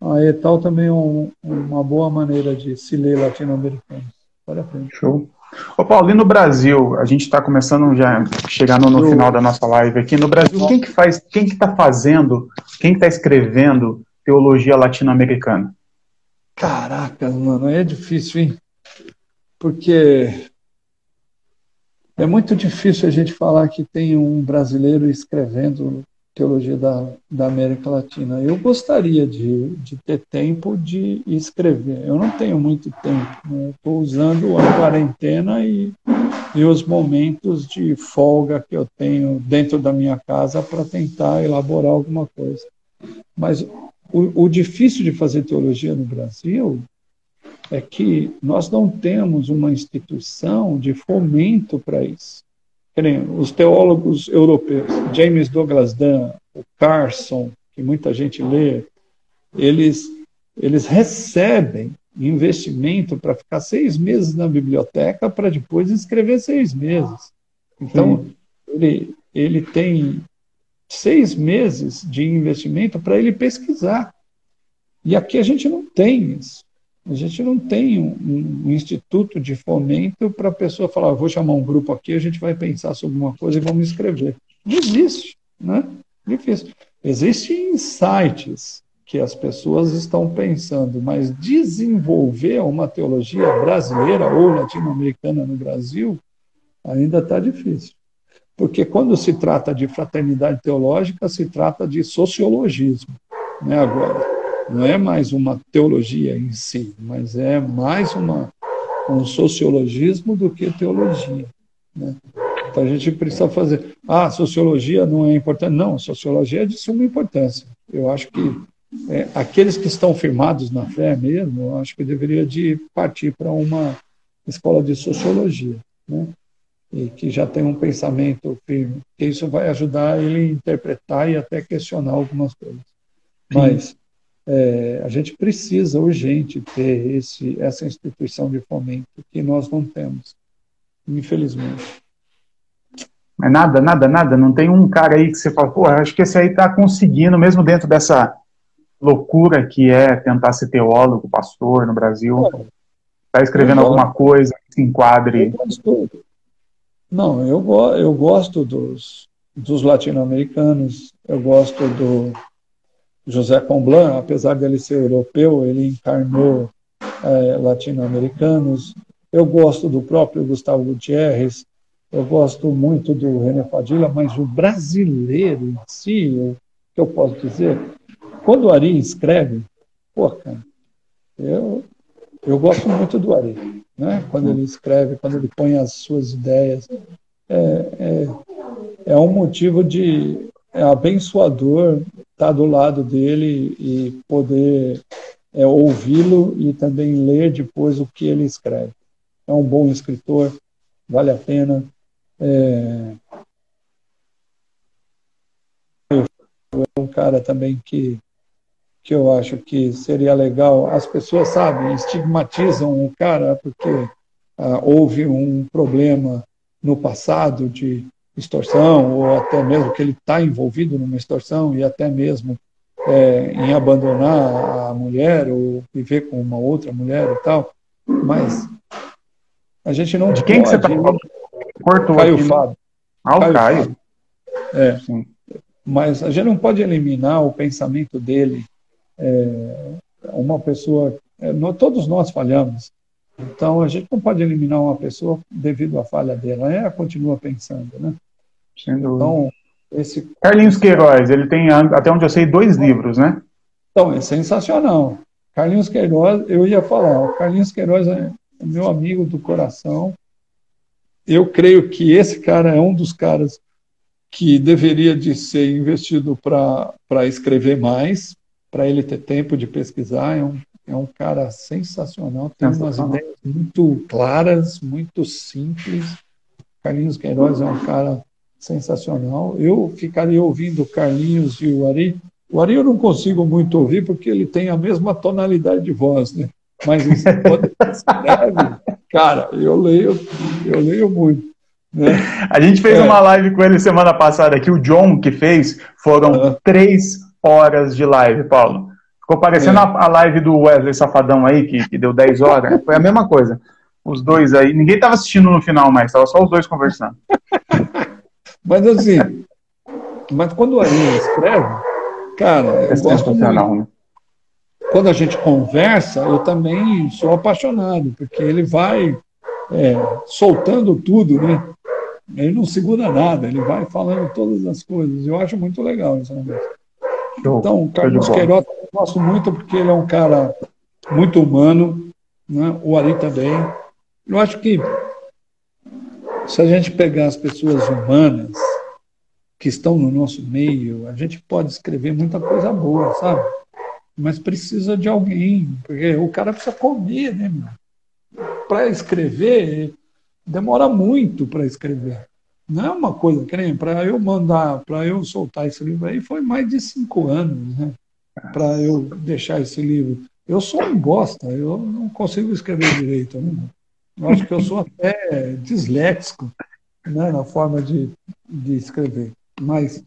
C: a ETAL também é um, uma boa maneira de se ler latino-americano. Vale a pena.
D: Show. Ô Paulo, e no Brasil, a gente está começando já chegando no final da nossa live aqui. No Brasil, quem que faz, quem que está fazendo, quem está escrevendo teologia latino-americana?
C: Caraca, mano, é difícil, hein? Porque é muito difícil a gente falar que tem um brasileiro escrevendo teologia da, da América Latina. Eu gostaria de, de ter tempo de escrever. Eu não tenho muito tempo. Né? Estou usando a quarentena e, e os momentos de folga que eu tenho dentro da minha casa para tentar elaborar alguma coisa. Mas o, o difícil de fazer teologia no Brasil é que nós não temos uma instituição de fomento para isso os teólogos europeus, James Douglas Dunn, o Carson, que muita gente lê, eles, eles recebem investimento para ficar seis meses na biblioteca para depois escrever seis meses. Então, ele, ele tem seis meses de investimento para ele pesquisar. E aqui a gente não tem isso. A gente não tem um, um instituto de fomento para a pessoa falar, vou chamar um grupo aqui, a gente vai pensar sobre uma coisa e vamos escrever. Não existe, né? Difícil. Existem insights que as pessoas estão pensando, mas desenvolver uma teologia brasileira ou latino-americana no Brasil ainda está difícil. Porque quando se trata de fraternidade teológica, se trata de sociologismo, né, agora não é mais uma teologia em si, mas é mais uma, um sociologismo do que teologia. Né? Então a gente precisa fazer. Ah, sociologia não é importante. Não, sociologia é de suma importância. Eu acho que é, aqueles que estão firmados na fé mesmo, eu acho que deveria de partir para uma escola de sociologia, né? E que já tem um pensamento firme, que isso vai ajudar ele a interpretar e até questionar algumas coisas. Mas é, a gente precisa urgente ter esse, essa instituição de fomento que nós não temos, infelizmente.
D: Mas nada, nada, nada. Não tem um cara aí que você fala, pô, acho que esse aí está conseguindo, mesmo dentro dessa loucura que é tentar ser teólogo, pastor no Brasil, está escrevendo alguma coisa que se enquadre.
C: Eu não, eu, eu gosto dos, dos latino-americanos, eu gosto do, José Comblan, apesar dele ser europeu, ele encarnou é, latino-americanos. Eu gosto do próprio Gustavo Gutierrez, eu gosto muito do René Padilha, mas o brasileiro em si, o que eu posso dizer, quando o Ari escreve, pô, cara, eu, eu gosto muito do Ari, né? Quando ele escreve, quando ele põe as suas ideias, é, é, é um motivo de é abençoador estar do lado dele e poder é ouvi-lo e também ler depois o que ele escreve. É um bom escritor, vale a pena. É, é um cara também que, que eu acho que seria legal. As pessoas, sabem, estigmatizam o cara porque ah, houve um problema no passado de extorsão, ou até mesmo que ele está envolvido numa extorsão e até mesmo é, em abandonar a mulher ou viver com uma outra mulher e tal. Mas a gente não.
D: De quem
C: pode...
D: que você está falando?
C: Cortou Caio aqui, né? Fábio.
D: Ah, o Caio. Caio.
C: É. Sim. Mas a gente não pode eliminar o pensamento dele. É, uma pessoa. É, todos nós falhamos. Então a gente não pode eliminar uma pessoa devido à falha dela. Ela continua pensando, né?
D: Então, esse... Carlinhos Queiroz, ele tem, até onde eu sei, dois livros, né?
C: Então, é sensacional. Carlinhos Queiroz, eu ia falar, Carlinhos Queiroz é meu amigo do coração. Eu creio que esse cara é um dos caras que deveria de ser investido para escrever mais, para ele ter tempo de pesquisar. É um, é um cara sensacional, tem umas ideias muito claras, muito simples. Carlinhos Queiroz é um cara sensacional. Eu ficaria ouvindo o Carlinhos e o Ari. O Ari eu não consigo muito ouvir porque ele tem a mesma tonalidade de voz, né? Mas quando ele escreve, cara, eu leio, eu leio muito. Né?
D: A gente fez é. uma live com ele semana passada aqui, o John que fez, foram três horas de live, Paulo. Ficou parecendo é. a, a, live do Wesley Safadão aí, que, que deu 10 horas. Foi a mesma coisa. Os dois aí. Ninguém estava assistindo no final mais, estava só os dois conversando.
C: Mas assim, mas quando o Arinha escreve, cara, é eu gosto muito. Né? Quando a gente conversa, eu também sou apaixonado, porque ele vai é, soltando tudo, né? Ele não segura nada, ele vai falando todas as coisas. Eu acho muito legal isso. Né? Então, o Carlos Queiroz eu gosto muito porque ele é um cara muito humano, né? o Ari também. Eu acho que se a gente pegar as pessoas humanas que estão no nosso meio, a gente pode escrever muita coisa boa, sabe? Mas precisa de alguém, porque o cara precisa comer, né? Para escrever, demora muito para escrever. Não é uma coisa que para eu mandar, para eu soltar esse livro aí, foi mais de cinco anos, né? Para eu deixar esse livro. Eu sou um bosta, eu não consigo escrever direito. Né? Eu acho que eu sou até disléxico né, na forma de, de escrever. Mas,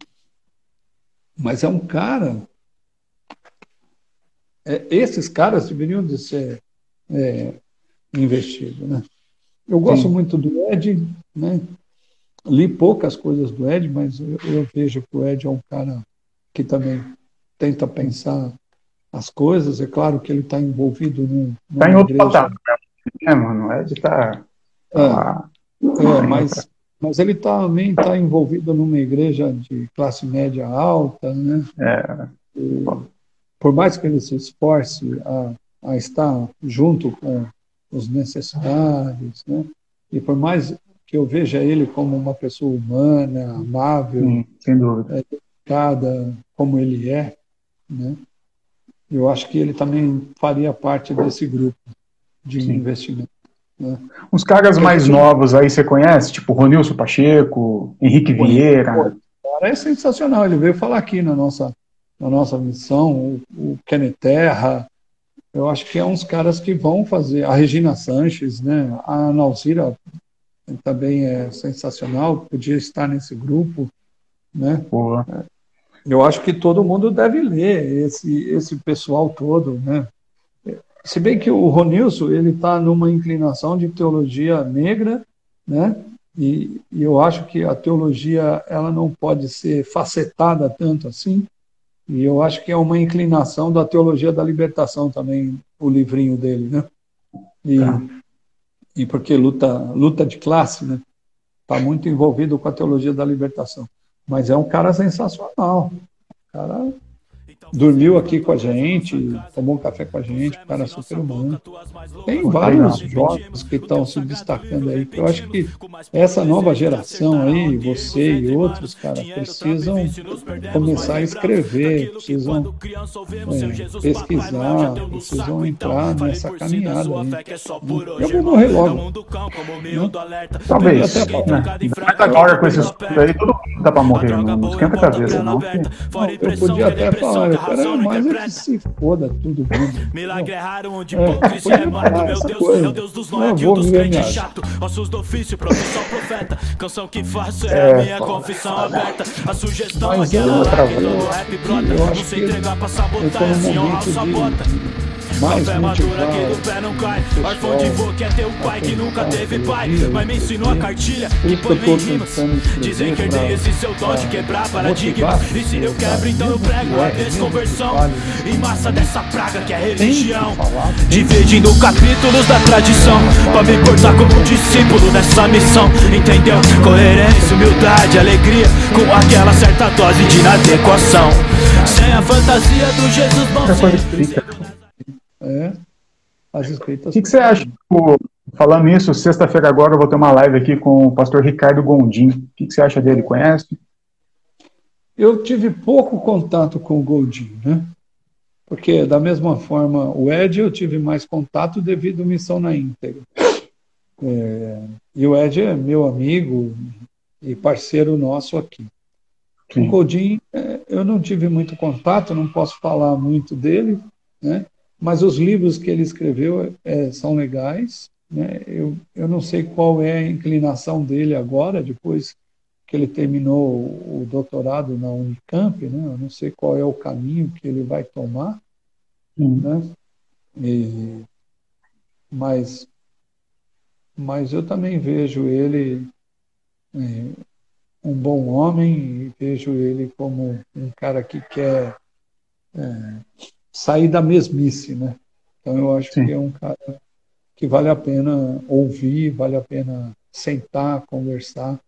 C: mas é um cara. É, esses caras deveriam de ser é, investidos. Né? Eu gosto Sim. muito do Ed, né? li poucas coisas do Ed, mas eu, eu vejo que o Ed é um cara que também tenta pensar as coisas. É claro que ele está envolvido num.
D: Está em outro patamar. É, mano, o Ed tá.
C: tá é, é mas, mas ele também está envolvido numa igreja de classe média alta, né?
D: É.
C: E, por mais que ele se esforce a, a estar junto com os necessitados, né? E por mais que eu veja ele como uma pessoa humana, amável, Sim,
D: sem dúvida,
C: é, educada, como ele é, né? Eu acho que ele também faria parte desse grupo de Sim. investimento. Né?
D: Uns caras mais novos aí você conhece, tipo Ronilson Pacheco, Henrique Vieira. O
C: cara é sensacional, ele veio falar aqui na nossa, na nossa missão, o, o Kenneth Terra, eu acho que é uns caras que vão fazer, a Regina Sanches, né? a Nalzira também é sensacional, podia estar nesse grupo, né?
D: Boa.
C: Eu acho que todo mundo deve ler esse, esse pessoal todo, né? Se bem que o Ronilson ele está numa inclinação de teologia negra, né? E, e, eu acho que a teologia ela não pode ser facetada tanto assim. E eu acho que é uma inclinação da teologia da libertação também o livrinho dele, né? E, tá. e porque luta luta de classe, né? Está muito envolvido com a teologia da libertação. Mas é um cara sensacional. cara dormiu aqui com a gente, tomou um café com a gente, um cara super humano. Tem vários jovens que estão se destacando aí, que eu acho que essa nova geração aí, você e outros, cara, precisam começar a escrever, precisam é, pesquisar, precisam entrar nessa caminhada aí. Eu vou morrer logo.
B: Né? Talvez. Né? Agora com esses aí, todo mundo dá pra morrer, não esquenta a cabeça, não.
C: não eu podia até falar, eu quero mais é que se foda tudo mundo. Milagre é raro onde hipocrisia é mato. Meu Deus é o Deus dos o dos crentes chato. Ossos do ofício, profissão profeta. Canção que faço é a minha confissão aberta. A sugestão aquela do rap brota. Não se entregar pra sabotagem, assim honrar o sabota mais fé madura que do pé não cai. Órfão de vô quer ter um pai que nunca teve pai. Mas me ensinou a cartilha que põe em rimas. Dizem que herdei esse seu dom de quebrar paradigmas. E se eu quebro, então eu prego a desconversão. Em massa dessa praga que é religião. Dividindo capítulos da tradição. Pra me portar como discípulo nessa missão. Entendeu? Coerência, humildade, alegria. Com aquela certa dose de inadequação. Sem a fantasia do Jesus bom.
B: É, as escritas. O que, que você acha? Falando nisso, sexta-feira agora eu vou ter uma live aqui com o pastor Ricardo Gondim. O que, que você acha dele? Conhece?
C: Eu tive pouco contato com o Gondim, né? Porque, da mesma forma, o Ed eu tive mais contato devido à missão na íntegra. É, e o Ed é meu amigo e parceiro nosso aqui. Sim. O Godin, é, eu não tive muito contato, não posso falar muito dele, né? Mas os livros que ele escreveu é, são legais. Né? Eu, eu não sei qual é a inclinação dele agora, depois que ele terminou o doutorado na Unicamp, né? eu não sei qual é o caminho que ele vai tomar. Né? E, mas, mas eu também vejo ele é, um bom homem e vejo ele como um cara que quer é, sair da mesmice, né? Então eu acho Sim. que é um cara que vale a pena ouvir, vale a pena sentar, conversar.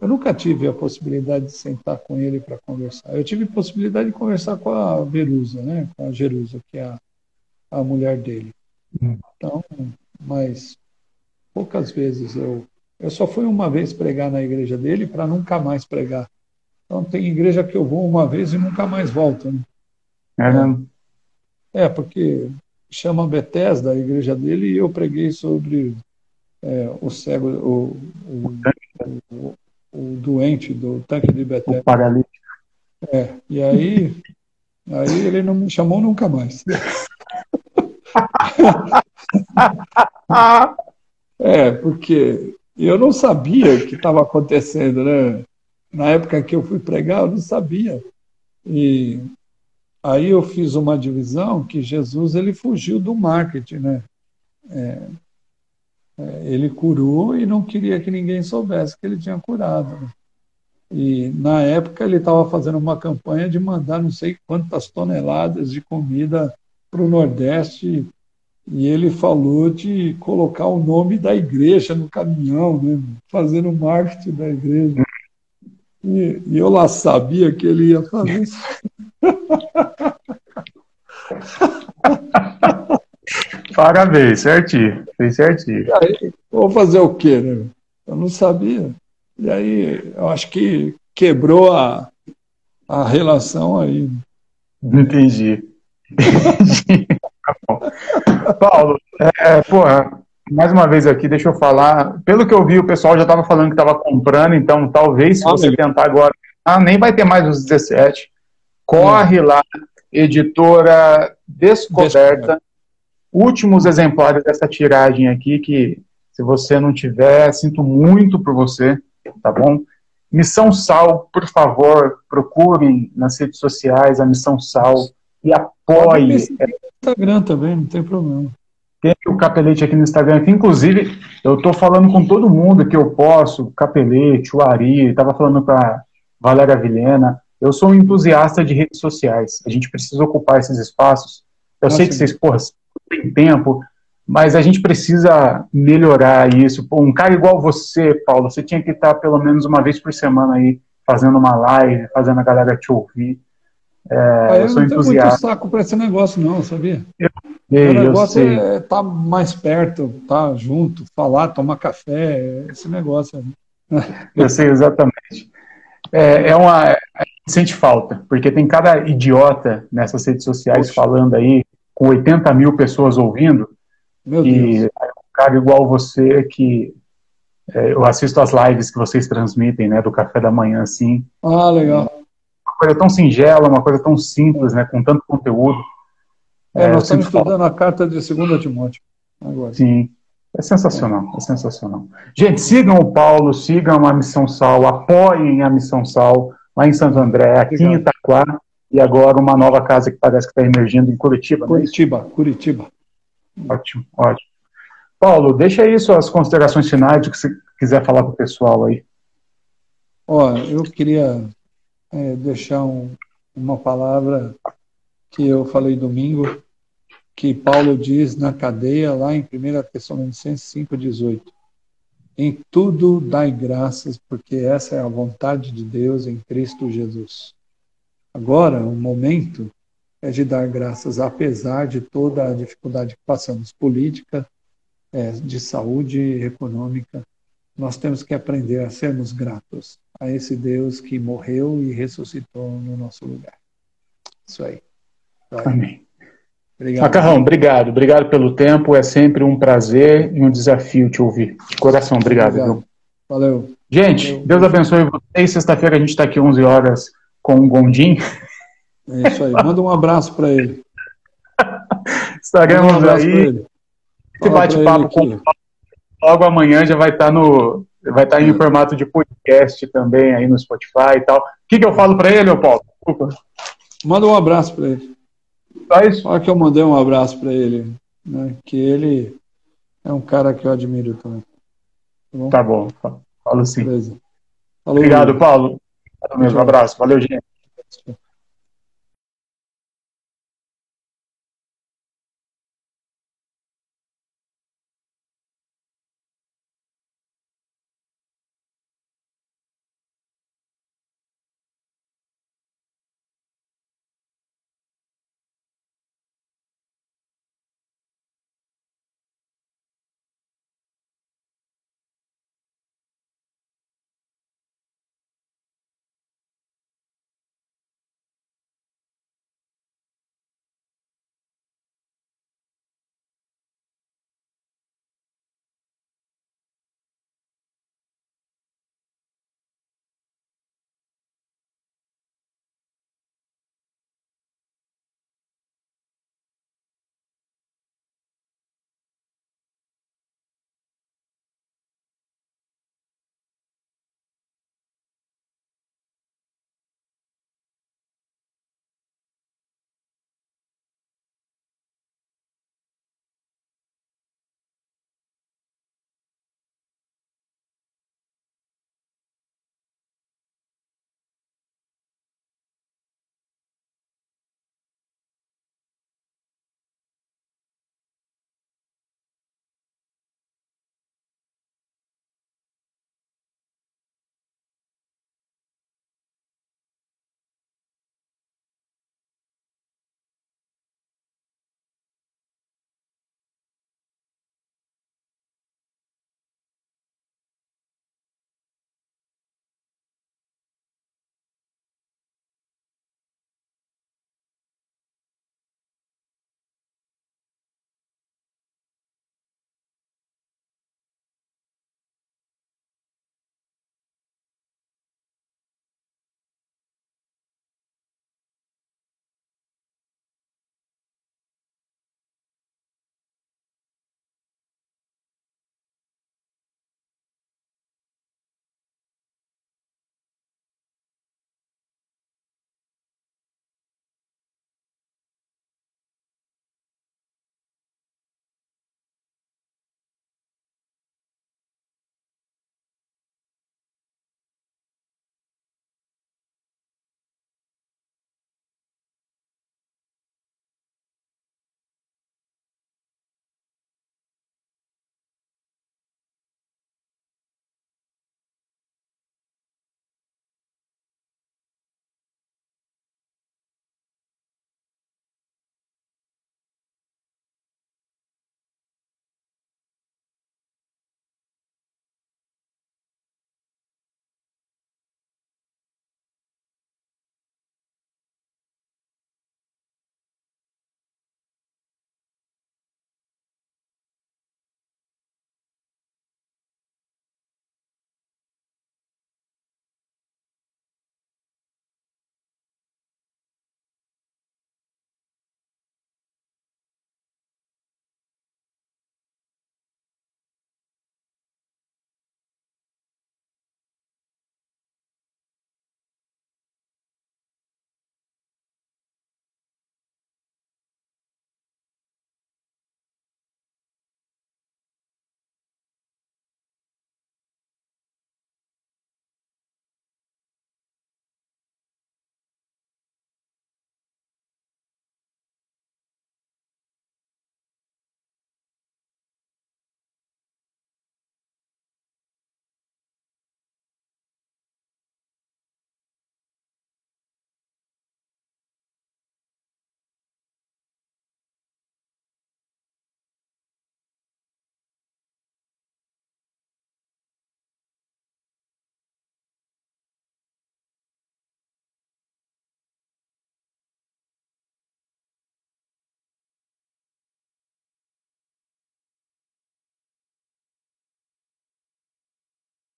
C: Eu nunca tive a possibilidade de sentar com ele para conversar. Eu tive a possibilidade de conversar com a Verusa, né? Com a Jerusa, que é a, a mulher dele. Hum. Então, mas poucas vezes eu eu só fui uma vez pregar na igreja dele para nunca mais pregar. Então tem igreja que eu vou uma vez e nunca mais volto. Né? É? É, porque chama Bethesda, a igreja dele, e eu preguei sobre é, o cego, o, o, o, o, doente do tanque de Bethesda. O
B: paralítico.
C: É, e aí, aí ele não me chamou nunca mais. *laughs* é, porque eu não sabia o que estava acontecendo, né? Na época que eu fui pregar, eu não sabia. E Aí eu fiz uma divisão que Jesus ele fugiu do marketing, né? É, é, ele curou e não queria que ninguém soubesse que ele tinha curado. Né? E na época ele estava fazendo uma campanha de mandar não sei quantas toneladas de comida para o Nordeste e ele falou de colocar o nome da igreja no caminhão, né? fazendo marketing da igreja. E, e eu lá sabia que ele ia fazer isso. *laughs*
B: Parabéns, certinho. Fez certinho.
C: Aí, vou fazer o quê, né? Eu não sabia. E aí, eu acho que quebrou a, a relação aí.
B: Entendi. *laughs* Entendi. Paulo, é, porra, mais uma vez aqui, deixa eu falar. Pelo que eu vi, o pessoal já estava falando que estava comprando, então talvez se você tentar agora, ah, nem vai ter mais os 17. Corre lá, editora Descoberta. Descoberta. Últimos exemplares dessa tiragem aqui, que se você não tiver, sinto muito por você, tá bom? Missão Sal, por favor, procurem nas redes sociais a Missão Sal e apoie.
C: No Instagram também, não tem problema.
B: Tem o Capelete aqui no Instagram, que inclusive eu estou falando com todo mundo que eu posso, Capelete, o Ari, estava falando com a Valéria Vilhena, eu sou um entusiasta de redes sociais. A gente precisa ocupar esses espaços. Eu sei que vocês, porra, têm tempo, mas a gente precisa melhorar isso. Pô, um cara igual você, Paulo, você tinha que estar pelo menos uma vez por semana aí fazendo uma live, fazendo a galera te ouvir.
C: É, ah, eu, eu sou não entusiasta. tenho muito saco para esse negócio, não, sabia? Eu, eu, o negócio é estar tá mais perto, tá junto, falar, tomar café, esse negócio.
B: Né? *laughs* Eu sei exatamente. É, é uma. A gente sente falta, porque tem cada idiota nessas redes sociais Poxa. falando aí, com 80 mil pessoas ouvindo, Meu e Deus. um cara igual você que é, eu assisto as lives que vocês transmitem, né, do café da manhã, assim.
C: Ah, legal
B: coisa tão singela, uma coisa tão simples, né, com tanto conteúdo.
C: É, é nós estamos estudando a carta de 2 Timóteo. Agora.
B: Sim, é sensacional, é. é sensacional. Gente, sigam o Paulo, sigam a Missão Sal, apoiem a Missão Sal lá em Santo André, aqui Obrigado. em Itaquá, e agora uma nova casa que parece que está emergindo em Curitiba.
C: Curitiba, é Curitiba.
B: Ótimo, ótimo. Paulo, deixa aí suas considerações finais de que você quiser falar com o pessoal aí.
C: Ó, eu queria é, deixar um, uma palavra que eu falei domingo, que Paulo diz na cadeia, lá em 1 Tessalonicenses 5,18. Em tudo dai graças, porque essa é a vontade de Deus em Cristo Jesus. Agora, o momento é de dar graças, apesar de toda a dificuldade que passamos, política, é, de saúde econômica, nós temos que aprender a sermos gratos a esse Deus que morreu e ressuscitou no nosso lugar. Isso aí.
B: Vai. Amém. Obrigado. Macarrão, obrigado. Obrigado pelo tempo. É sempre um prazer e um desafio te ouvir. De coração, obrigado. obrigado.
C: Valeu.
B: Gente,
C: Valeu.
B: Deus abençoe vocês. Sexta-feira a gente está aqui 11 horas com o Gondim.
C: É isso aí. Manda um abraço para ele.
B: Estaremos um aí. Esse bate-papo com logo amanhã já vai estar tá no vai estar tá em hum. formato de podcast também aí no Spotify e tal. O que, que eu falo para ele, Paulo? Desculpa.
C: Manda um abraço para ele. Faz. Olha que eu mandei um abraço para ele, né? Que ele é um cara que eu admiro também.
B: Tá bom, tá bom. falo sim. Beleza. Falou, Obrigado, Paulo. Um abraço. Valeu, gente.